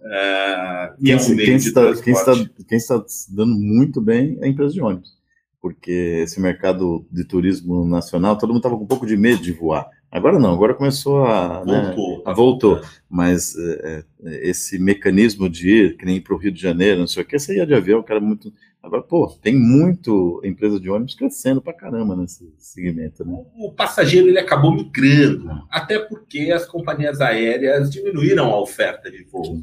[SPEAKER 4] Uh, e é um
[SPEAKER 3] Quem, quem está, quem, está, quem está se dando muito bem é a empresa de ônibus. Porque esse mercado de turismo nacional, todo mundo estava com um pouco de medo de voar. Agora não, agora começou a. né,
[SPEAKER 4] Voltou.
[SPEAKER 3] Ah, voltou. Mas é, é, esse mecanismo de ir, que nem para o Rio de Janeiro, não sei o que, você ia de avião, cara, muito. Agora, pô, tem muito empresa de ônibus crescendo pra caramba nesse segmento, né?
[SPEAKER 4] O passageiro ele acabou migrando, até porque as companhias aéreas diminuíram a oferta de voo.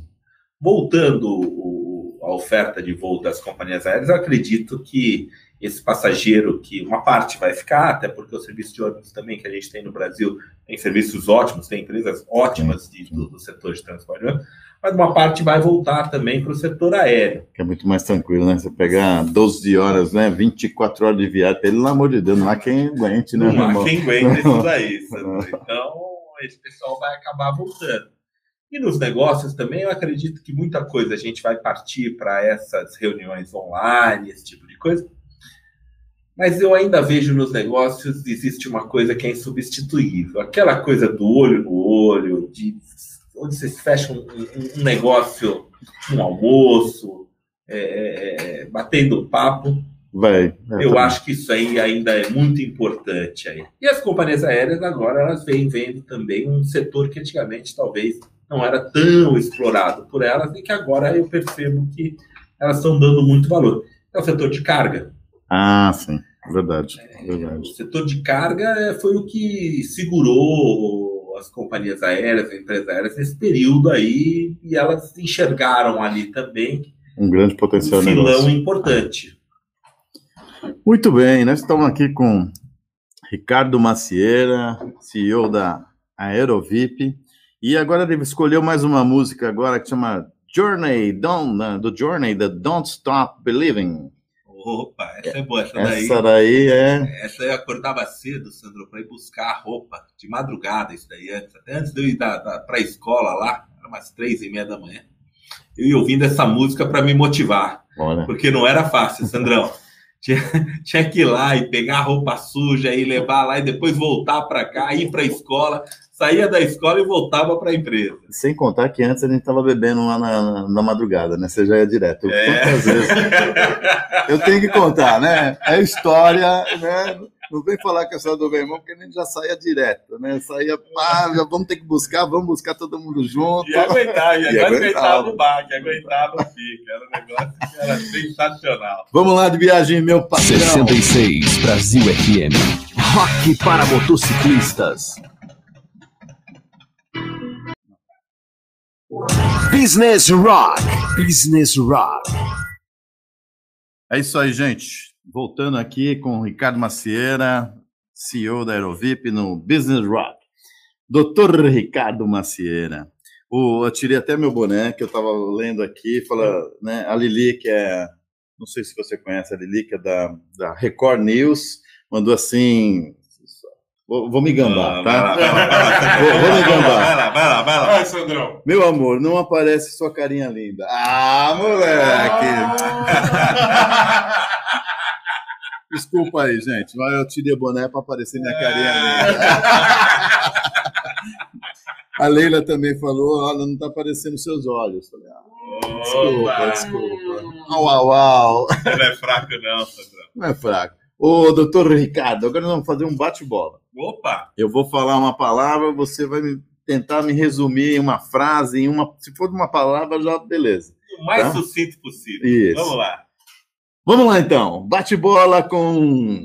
[SPEAKER 4] Voltando o- a oferta de voo das companhias aéreas, eu acredito que esse passageiro, que uma parte vai ficar, até porque o serviço de ônibus também que a gente tem no Brasil tem serviços ótimos, tem empresas ótimas de- do, do setor de transporte, né? mas uma parte vai voltar também para o setor aéreo.
[SPEAKER 3] Que é muito mais tranquilo, né? Você pegar 12 horas, né? 24 horas de viagem, pelo amor de Deus, não há quem aguente, né,
[SPEAKER 4] Não há quem aguenta isso daí. Então, esse pessoal vai acabar voltando. E nos negócios também, eu acredito que muita coisa a gente vai partir para essas reuniões online, esse tipo de coisa. Mas eu ainda vejo nos negócios existe uma coisa que é insubstituível. Aquela coisa do olho no olho, de onde vocês fecham um, um- negócio, um almoço, é, é, é, batendo papo.
[SPEAKER 3] Vai.
[SPEAKER 4] Eu acho que isso aí ainda é muito importante aí. E as companhias aéreas agora elas vêm vendo também um setor que antigamente talvez não era tão explorado por elas e que agora eu percebo que elas estão dando muito valor. É o setor de carga.
[SPEAKER 3] Ah, sim. Verdade,
[SPEAKER 4] O
[SPEAKER 3] verdade.
[SPEAKER 4] setor de carga é, foi o que segurou as companhias aéreas, as empresas aéreas nesse período aí, e elas enxergaram ali também
[SPEAKER 3] Um grande
[SPEAKER 4] um
[SPEAKER 3] potencial
[SPEAKER 4] filão
[SPEAKER 3] negócio.
[SPEAKER 4] importante.
[SPEAKER 3] Muito bem, nós estamos aqui com Ricardo Macieira, CEO da Aerovip, e agora ele escolheu mais uma música agora que chama Journey, Don't, do Journey, da Don't Stop Believing.
[SPEAKER 4] Opa, essa é boa, essa daí.
[SPEAKER 3] Essa daí é
[SPEAKER 4] Essa eu acordava cedo, Sandro, para ir buscar a roupa de madrugada, isso daí antes, até antes de eu ir da, da, para a escola lá, era umas três e meia da manhã. Eu ia ouvindo essa música para me motivar,
[SPEAKER 3] Olha,
[SPEAKER 4] porque não era fácil, Sandrão. Tinha, tinha que ir lá e pegar a roupa suja e levar lá e depois voltar para cá, ir para a escola, saía da escola e voltava para a empresa.
[SPEAKER 3] sem contar que antes a gente estava bebendo lá na, na madrugada, né? Você já ia direto.
[SPEAKER 4] É.
[SPEAKER 3] Quantas vezes? Eu tenho que contar, né? É história, né? Não vem falar que é só do meu irmão, porque a gente já saía direto, né? Saía, pá, já vamos ter que buscar, vamos buscar todo mundo junto.
[SPEAKER 4] E aguentava, e
[SPEAKER 3] E
[SPEAKER 4] aguentava
[SPEAKER 3] aguentava.
[SPEAKER 4] o baque, aguentava o pique. Era um negócio que era sensacional.
[SPEAKER 3] Vamos lá de viagem, meu parceiro.
[SPEAKER 1] 66 Brasil FM. Rock para motociclistas. Business Rock. Business Rock.
[SPEAKER 3] É isso aí, gente. Voltando aqui com o Ricardo Macieira, CEO da Aerovip no Business Rock. Doutor Ricardo Macieira. O, eu tirei até meu boné, que eu estava lendo aqui, fala, né, a Lili, que é, não sei se você conhece a Lili, que é da, da Record News, mandou assim, vou, vou me gambar, tá?
[SPEAKER 4] Vai lá, vai lá, vai lá,
[SPEAKER 3] Vou- vou me gambar.
[SPEAKER 4] Vai lá, vai lá, vai lá.
[SPEAKER 5] Vai, Sandrão.
[SPEAKER 3] Meu amor, não aparece sua carinha linda. Ah, moleque! Desculpa aí, gente, mas eu tirei o boné para aparecer minha carinha linda. A Leila também falou, olha, não está aparecendo seus olhos. Falei, ah, desculpa, desculpa. Au, au, au.
[SPEAKER 4] Não é fraco não, Sandrão.
[SPEAKER 3] Não é fraco. Ô, doutor Ricardo, agora nós vamos fazer um bate-bola.
[SPEAKER 4] Opa,
[SPEAKER 3] Eu vou falar uma palavra, você vai me- tentar me resumir em uma frase, em uma. Se for uma palavra, já beleza.
[SPEAKER 4] o mais
[SPEAKER 3] Tá.
[SPEAKER 4] sucinto possível.
[SPEAKER 3] Isso.
[SPEAKER 4] Vamos lá.
[SPEAKER 3] Vamos lá então. Bate-bola com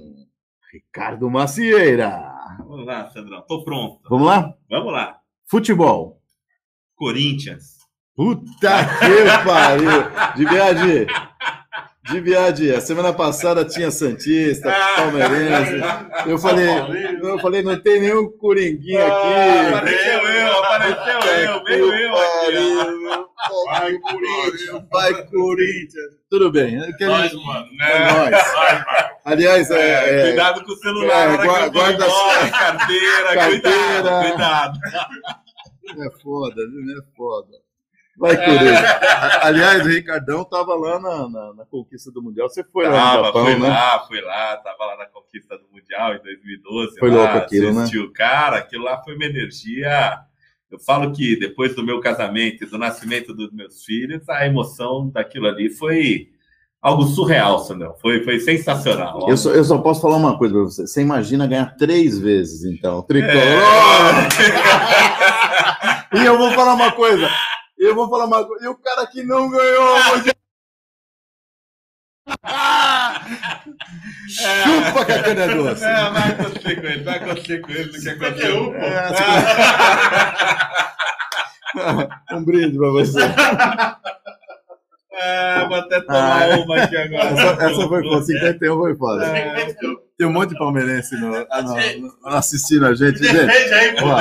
[SPEAKER 3] Ricardo Macieira.
[SPEAKER 4] Vamos lá, Sandrão. Tô pronto.
[SPEAKER 3] Vamos lá?
[SPEAKER 4] Vamos lá.
[SPEAKER 3] Futebol.
[SPEAKER 4] Corinthians.
[SPEAKER 3] Puta que pariu. De viagem. De viagem. A semana passada tinha Santista, Palmeirense. Eu falei, eu falei, não tem nenhum Coringuinho
[SPEAKER 4] Ah,
[SPEAKER 3] aqui.
[SPEAKER 4] apareceu eu, apareceu eu, veio eu aqui.
[SPEAKER 3] Vai, Corinthians. Vai, Corinthians. Tudo bem. quero-
[SPEAKER 5] Nós, mano.
[SPEAKER 3] É
[SPEAKER 4] Né?
[SPEAKER 3] nóis. Aliás, é, é,
[SPEAKER 4] Cuidado com o celular,
[SPEAKER 3] É, guarda- guarda-
[SPEAKER 4] embora, carteira,
[SPEAKER 3] Carteira.
[SPEAKER 4] cuidado, cuidado.
[SPEAKER 3] É foda, viu? É foda. Vai, Corinthians. A- Aliás, o Ricardão tava lá na, na, na conquista do Mundial. Você foi lá no
[SPEAKER 4] Tava,
[SPEAKER 3] Japão,
[SPEAKER 4] fui
[SPEAKER 3] né?
[SPEAKER 4] lá, fui lá, tava lá na conquista do Mundial em 2012.
[SPEAKER 3] Foi
[SPEAKER 4] lá,
[SPEAKER 3] louco aquilo, né?
[SPEAKER 4] assistiu. Cara, aquilo lá foi uma energia. Eu falo que depois do meu casamento e do nascimento dos meus filhos, a emoção daquilo ali foi algo surreal, Sandrão. Foi, foi sensacional.
[SPEAKER 3] Eu só, eu só posso falar uma coisa pra você. Você imagina ganhar três vezes, então. Tricolor!
[SPEAKER 4] É.
[SPEAKER 3] E eu vou falar uma coisa. Eu vou falar uma coisa. E o cara que não ganhou. hoje- Chupa que a cana é doce.
[SPEAKER 4] É, vai acontecer com ele, vai acontecer com ele, não quer acontecer.
[SPEAKER 5] 51, pô.
[SPEAKER 3] É, Um brinde pra você.
[SPEAKER 4] É, vou até tomar uma aqui agora.
[SPEAKER 3] Essa, essa foi foda. 51 foi foda.
[SPEAKER 4] É.
[SPEAKER 3] Tem um monte de palmeirense no, ah, no- no- assistindo a gente. Gente,
[SPEAKER 5] Defende aí, pô.
[SPEAKER 3] ó,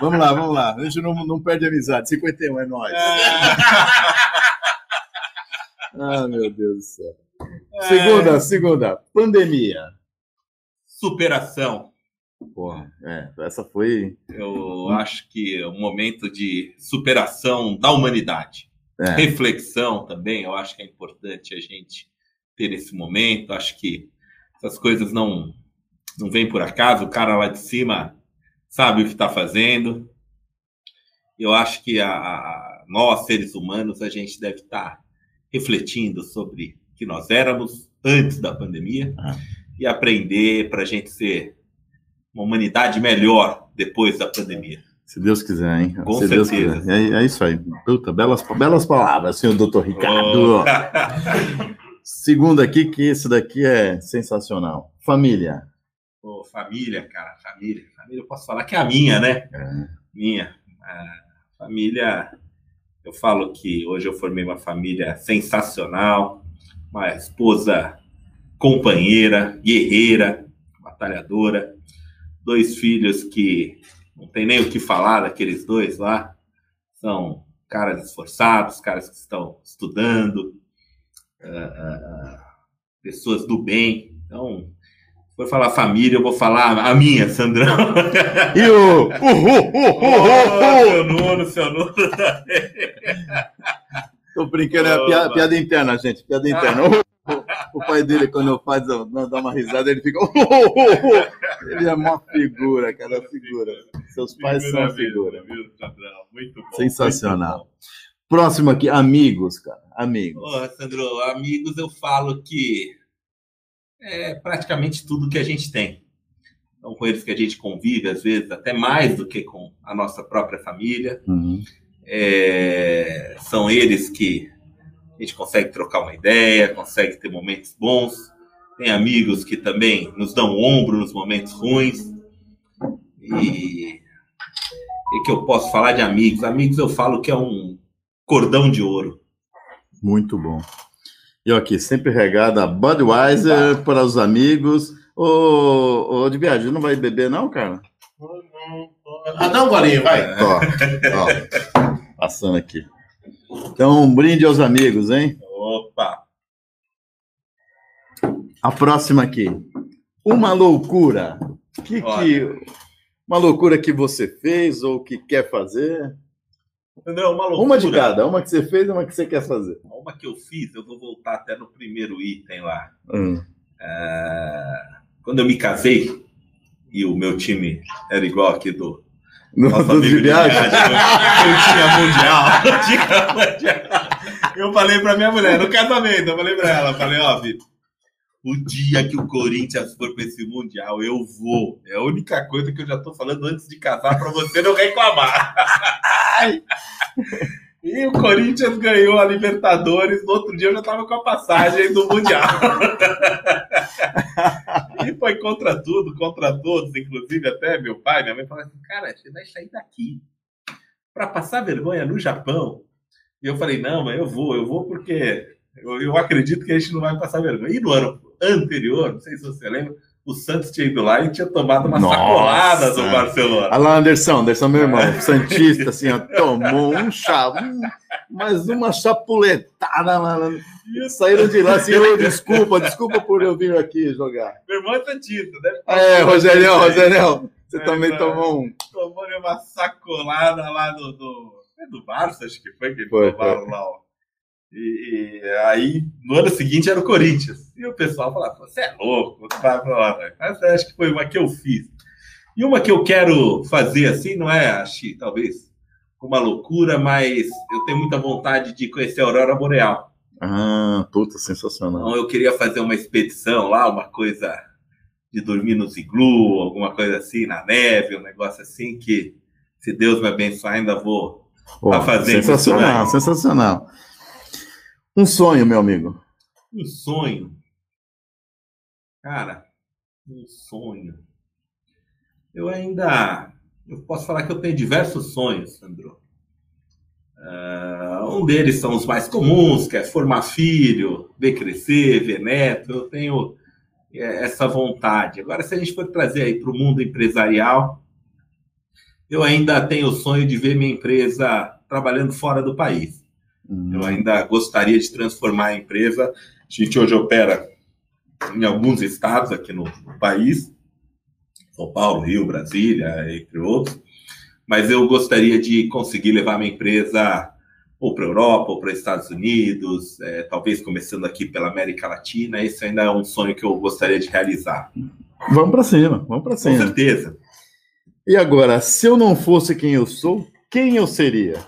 [SPEAKER 3] vamos lá, vamos lá. A gente não, não perde amizade. 51 é nóis. Ah, meu Deus do céu. Segunda, segunda. Pandemia.
[SPEAKER 4] Superação.
[SPEAKER 3] Porra, é, essa foi.
[SPEAKER 4] Eu acho que é um momento de superação da humanidade.
[SPEAKER 3] É,
[SPEAKER 4] Reflexão também, eu acho que é importante a gente ter esse momento. Acho que essas coisas não, não vêm por acaso. O cara lá de cima sabe o que está fazendo. Eu acho que a, a- nós, seres humanos, a gente deve estar refletindo sobre o que nós éramos antes da pandemia
[SPEAKER 3] Ah.
[SPEAKER 4] e aprender para a gente ser uma humanidade melhor depois da pandemia.
[SPEAKER 3] se Deus quiser, hein?
[SPEAKER 4] Com
[SPEAKER 3] se Deus
[SPEAKER 4] certeza.
[SPEAKER 3] quiser. É, é isso aí. Puta, belas, belas palavras, senhor doutor Ricardo.
[SPEAKER 4] Oh.
[SPEAKER 3] Segundo aqui, que esse daqui é sensacional. Família.
[SPEAKER 4] Pô, família, cara, família. Família, eu posso falar que é a minha, né?
[SPEAKER 3] É.
[SPEAKER 4] Minha. A família, eu falo que hoje eu formei uma família sensacional, uma esposa companheira, guerreira, batalhadora, dois filhos que não tem nem o que falar daqueles dois lá, são caras esforçados, caras que estão estudando, ah, ah, pessoas do bem. Então, for falar família, eu vou falar a minha, Sandrão.
[SPEAKER 3] E o. Uh, uh, uh, uh.
[SPEAKER 4] seu Nuno, seu também.
[SPEAKER 3] Tô brincando, é piada, piada interna, gente. Piada interna. O, o pai dele, quando faz, ó, dá uma risada, ele fica. Ele é uma figura, cara, figura. Seus pais são uma figura.
[SPEAKER 4] Viu, Sandrão? Muito bom.
[SPEAKER 3] Sensacional.
[SPEAKER 4] muito bom.
[SPEAKER 3] Próximo aqui, amigos, cara. Amigos.
[SPEAKER 4] Ô, Sandro, amigos, eu falo que é praticamente tudo que a gente tem. São com eles que a gente convive, às vezes, até mais do que com a nossa própria família.
[SPEAKER 3] Uhum.
[SPEAKER 4] É, são eles que a gente consegue trocar uma ideia, consegue ter momentos bons. Tem amigos que também nos dão ombro nos momentos ruins. E, e que eu posso falar de amigos. Amigos, eu falo que é um cordão de ouro.
[SPEAKER 3] Muito bom. E aqui, sempre regada Budweiser para os amigos. Ô, ô, de viagem, não vai beber, não, cara?
[SPEAKER 5] Ah, um golinho, vai.
[SPEAKER 3] Ó, ó, passando aqui. Então, um brinde aos amigos, hein?
[SPEAKER 4] Opa!
[SPEAKER 3] A próxima aqui. Uma loucura. Que, que, uma loucura que você fez ou que quer fazer?
[SPEAKER 4] Entendeu? Uma loucura.
[SPEAKER 3] Uma de cada. Uma que você fez e uma que você quer fazer.
[SPEAKER 4] Uma que eu fiz, eu vou voltar até no primeiro item lá.
[SPEAKER 3] Hum.
[SPEAKER 4] Ah, quando eu me casei, e o meu time era igual aqui do
[SPEAKER 3] No,
[SPEAKER 4] nosso
[SPEAKER 3] do
[SPEAKER 4] amigo
[SPEAKER 3] de viagem?
[SPEAKER 4] eu tinha mundial. Eu tinha mundial. Eu falei pra minha mulher, no casamento, eu falei pra ela, falei, ó, Vitor, o dia que o Corinthians for pra esse mundial, eu vou. É a única coisa que eu já tô falando antes de casar pra você não reclamar. E o Corinthians ganhou a Libertadores. No outro dia eu já tava com a passagem do Mundial. e foi contra tudo, contra todos, inclusive até meu pai, minha mãe falaram assim: cara, você vai sair daqui para passar vergonha no Japão. E eu falei: não, mas eu vou, eu vou porque eu, eu acredito que a gente não vai passar vergonha. E no ano anterior, não sei se você lembra, o Santos tinha ido lá e tinha tomado uma
[SPEAKER 3] Nossa.
[SPEAKER 4] sacolada do Barcelona.
[SPEAKER 3] Olha lá, Anderson, Anderson, meu irmão, Santista, assim, ó, tomou um chá, um, mas uma chapuletada lá. lá. Saíram de lá assim, ô, desculpa, desculpa por eu vir aqui jogar.
[SPEAKER 4] Meu irmão é Santista, deve
[SPEAKER 3] É, Rogério, Rogério, você
[SPEAKER 4] É,
[SPEAKER 3] também
[SPEAKER 4] é.
[SPEAKER 3] tomou um.
[SPEAKER 4] tomou uma sacolada lá do. do é do Barça, acho que foi que eles
[SPEAKER 3] Foi,
[SPEAKER 4] tomaram lá, ó. E, e aí, no ano seguinte era o Corinthians. E o pessoal falava, você é louco, você vai. Mas acho que foi uma que eu fiz. E uma que eu quero fazer assim, não é, acho talvez uma loucura, mas eu tenho muita vontade de conhecer a Aurora Boreal.
[SPEAKER 3] Ah, puta, sensacional.
[SPEAKER 4] Então eu queria fazer uma expedição lá, uma coisa de dormir no iglu, alguma coisa assim, na neve, um negócio assim que, se Deus me abençoar, ainda vou
[SPEAKER 3] Pô,
[SPEAKER 4] tá fazendo
[SPEAKER 3] sensacional, sensacional. Um sonho, meu amigo.
[SPEAKER 4] Um sonho. Cara, um sonho. Eu ainda. Eu posso falar que eu tenho diversos sonhos, Sandro. Ah, um deles são os mais comuns, que é formar filho, ver crescer, ver neto. Eu tenho é, essa vontade. Agora, se a gente for trazer aí para o mundo empresarial, eu ainda tenho o sonho de ver minha empresa trabalhando fora do país.
[SPEAKER 3] Hum,
[SPEAKER 4] Eu ainda gostaria de transformar a empresa. A gente hoje opera em alguns estados aqui no, no país, São Paulo, Rio, Brasília, entre outros. Mas eu gostaria de conseguir levar minha empresa ou para a Europa, ou para os Estados Unidos, eh, talvez começando aqui pela América Latina. Esse ainda é um sonho que eu gostaria de realizar.
[SPEAKER 3] Vamos pra cima, vamos
[SPEAKER 4] Com
[SPEAKER 3] cima.
[SPEAKER 4] certeza.
[SPEAKER 3] E agora, se eu não fosse quem eu sou, quem eu seria?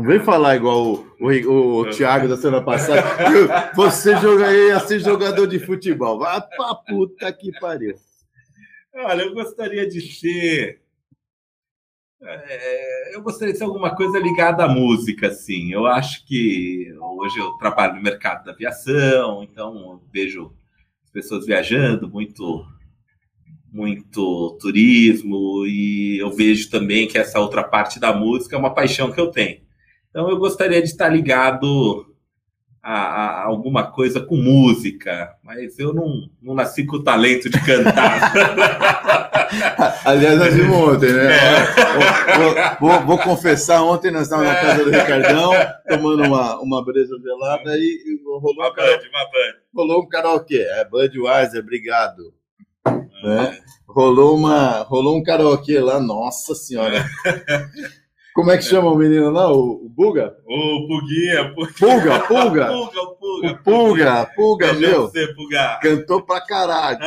[SPEAKER 3] Não vem falar igual o, o, o Thiago da semana passada. Você jogaria ser jogador de futebol. Vá pra puta que pariu.
[SPEAKER 4] Olha, eu gostaria de ser É, eu gostaria de ser alguma coisa ligada à música, assim. Eu acho que hoje eu trabalho no mercado da aviação, então vejo as pessoas viajando, muito, muito turismo, e eu vejo também que essa outra parte da música é uma paixão que eu tenho. Então eu gostaria de estar ligado a, a, alguma coisa com música, mas eu não, não nasci com o talento de cantar.
[SPEAKER 3] Aliás, nós vimos ontem, né? É. Vou, vou, vou, confessar, ontem nós estávamos na casa do Ricardão, tomando uma, uma breja gelada e, e rolou
[SPEAKER 4] uma um band, uma band.
[SPEAKER 3] Rolou um karaokê, é Budweiser, obrigado. Né? Rolou, uma, rolou um karaokê lá, nossa senhora. Como é que chama o menino lá? O, o Buga?
[SPEAKER 4] O Puguinha.
[SPEAKER 3] Pulga, o Pulga. O Pulga, Pulga, meu.
[SPEAKER 4] Você, Pulga.
[SPEAKER 3] Cantou pra caralho.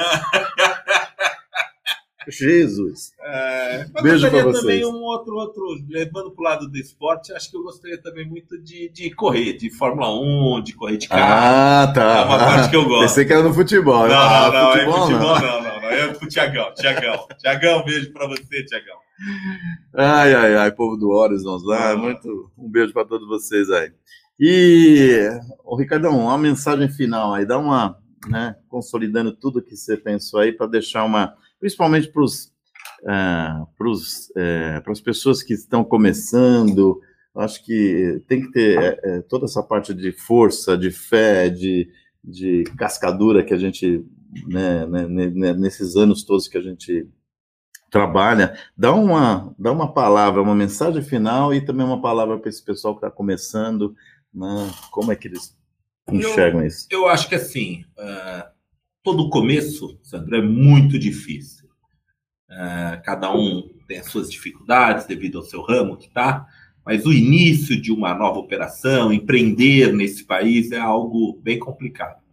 [SPEAKER 3] Jesus.
[SPEAKER 4] É,
[SPEAKER 3] Beijo para
[SPEAKER 4] vocês. também um outro, outro, levando para o lado do esporte, acho que eu gostaria também muito de, de correr, de Fórmula 1, de correr de carro.
[SPEAKER 3] Ah, tá.
[SPEAKER 4] É uma parte que eu gosto.
[SPEAKER 3] Pensei que era no futebol.
[SPEAKER 4] Não, ah, não, não, futebol, é futebol, não, não, não, não. É pro Tiagão, Tiagão. Tiagão, beijo para você, Tiagão.
[SPEAKER 3] Ai, ai, ai, povo do Horizons lá, ah. muito, um beijo para todos vocês aí. E, o Ricardão, uma mensagem final aí, dá uma, né, consolidando tudo que você pensou aí para deixar uma principalmente para os é, para as pessoas que estão começando, acho que tem que ter é, é, toda essa parte de força, de fé, de, de cascadura que a gente, né, né, né nesses anos todos que a gente trabalha, dá uma, dá uma palavra, uma mensagem final e também uma palavra para esse pessoal que está começando, né, como é que eles enxergam
[SPEAKER 4] eu,
[SPEAKER 3] isso?
[SPEAKER 4] Eu acho que assim, uh, todo começo, Sandro, é muito difícil. Uh, cada um tem as suas dificuldades devido ao seu ramo que está, mas o início de uma nova operação, empreender nesse país é algo bem complicado.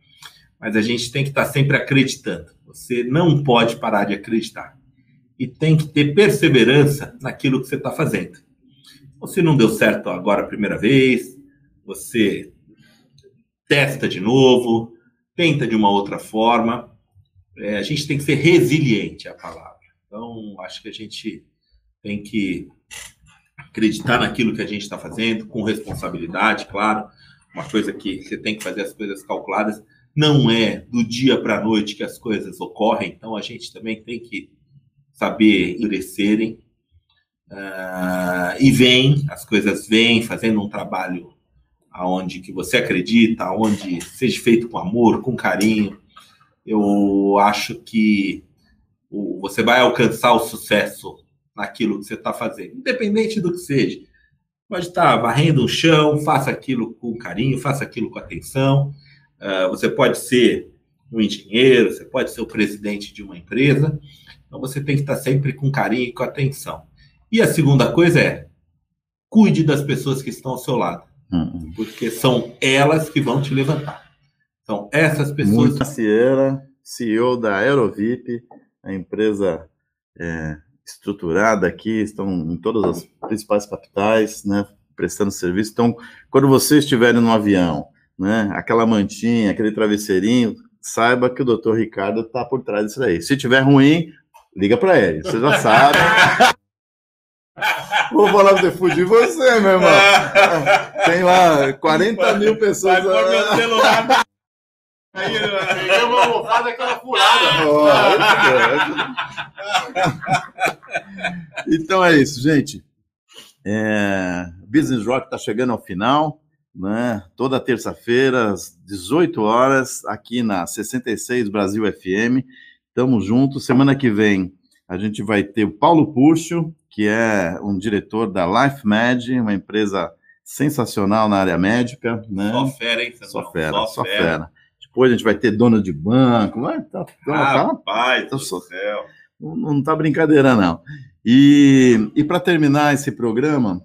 [SPEAKER 4] Mas a gente tem que estar tá sempre acreditando. Você não pode parar de acreditar. E tem que ter perseverança naquilo que você está fazendo. Se não deu certo agora a primeira vez, você testa de novo, tenta de uma outra forma. É, a gente tem que ser resiliente a palavra. Então, acho que a gente tem que acreditar naquilo que a gente está fazendo, com responsabilidade, claro. Uma coisa que você tem que fazer as coisas calculadas. Não é do dia para a noite que as coisas ocorrem, então a gente também tem que saber endurecerem. Uh, e vem, as coisas vêm fazendo um trabalho aonde que você acredita, aonde seja feito com amor, com carinho, eu acho que você vai alcançar o sucesso naquilo que você está fazendo, independente do que seja. Pode estar varrendo um chão, faça aquilo com carinho, faça aquilo com atenção. Uh, você pode ser um engenheiro, você pode ser o presidente de uma empresa. Então você tem que estar sempre com carinho e com atenção. E a segunda coisa é cuide das pessoas que estão ao seu lado. Uhum. Porque são elas que vão te levantar. São essas pessoas.
[SPEAKER 3] Muito Sierra, CEO da Aerovip, a empresa é, estruturada aqui, estão em todas as principais capitais, né, prestando serviço. Então, quando vocês estiverem no avião, né, aquela mantinha, aquele travesseirinho, saiba que o doutor Ricardo está por trás disso aí. Se tiver ruim, liga para ele, você já sabe. Vou falar pra você, fugir você, meu irmão. Tem lá 40 mil pessoas. Vai pôr meu celular.
[SPEAKER 5] Aí, peguei uma almofada aquela furada.
[SPEAKER 3] então é isso, gente. É, Business Rock está chegando ao final, né? Toda terça-feira, às 18 horas, aqui na 66 Brasil FM. Tamo juntos. Semana que vem a gente vai ter o Paulo Puxo, que é um diretor da LifeMed, uma empresa sensacional na área médica. Né?
[SPEAKER 4] Só fera, hein?
[SPEAKER 3] Só fera, só, só fera. fera. Depois a gente vai ter dona de banco. Vai, tá,
[SPEAKER 4] tá, Rapaz tá, do só, céu.
[SPEAKER 3] Não, não tá brincadeira, não. E, e para terminar esse programa,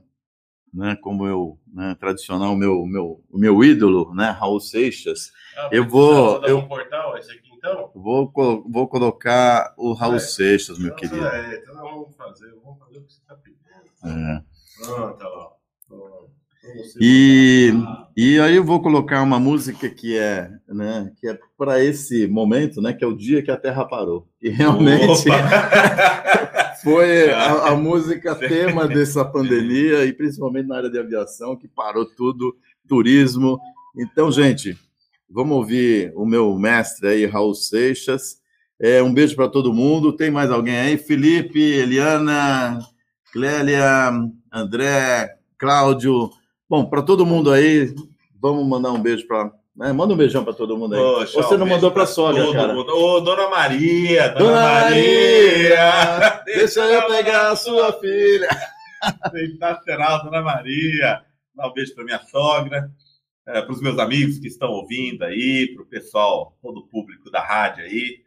[SPEAKER 3] né, como eu, né, tradicional, o meu, meu, meu ídolo, né, Raul Seixas, ah, eu vou... Eu,
[SPEAKER 5] um portal, esse aqui então?
[SPEAKER 3] Vou, vou colocar o Raul é, Seixas, meu
[SPEAKER 5] então,
[SPEAKER 3] querido.
[SPEAKER 5] É, então vamos fazer, vamos fazer o que você está pedindo. É. Pronto, ó.
[SPEAKER 3] E, e aí eu vou colocar uma música que é, né, que é para esse momento, né, que é o dia que a Terra parou. E realmente foi a, a, música tema dessa pandemia e principalmente na área de aviação, que parou tudo, turismo. Então, gente, vamos ouvir o meu mestre aí, Raul Seixas. É, um beijo para todo mundo. Tem mais alguém aí? Felipe, Eliana, Clélia, André, Cláudio. Bom, para todo mundo aí, vamos mandar um beijo para né? Manda um beijão para todo mundo aí. Poxa, Você não mandou para a sogra, cara. Mundo.
[SPEAKER 4] Ô, Dona Maria, Dona,
[SPEAKER 3] Dona Maria, Maria, deixa eu pegar a sua filha.
[SPEAKER 4] Sensacional, Dona Maria. Dá um beijo para minha sogra, é, para os meus amigos que estão ouvindo aí, para o pessoal, todo o público da rádio aí.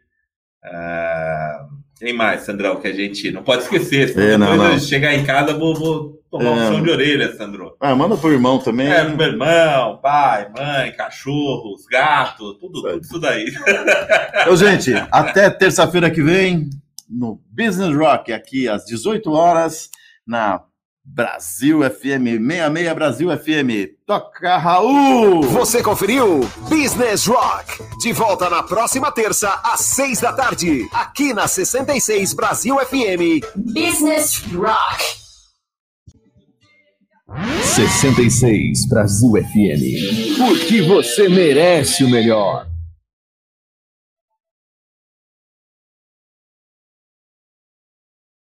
[SPEAKER 4] É... Quem mais, Sandrão, que a gente não pode esquecer. É, não, depois não. chegar em casa, vou, vou tomar é. um som de orelha, Sandro.
[SPEAKER 3] Ah, manda pro irmão também.
[SPEAKER 4] É, pro meu irmão, pai, mãe, cachorros, gato, tudo, tudo isso daí.
[SPEAKER 3] Então, gente, até terça-feira que vem, no Business Rock, aqui às 18 horas, na Brasil FM, 66 Brasil FM. Toca, Raul!
[SPEAKER 1] Você conferiu Business Rock. De volta na próxima terça, às 6 da tarde, aqui na 66 Brasil FM.
[SPEAKER 2] Business Rock.
[SPEAKER 1] 66 Brasil FM. Porque você merece o melhor.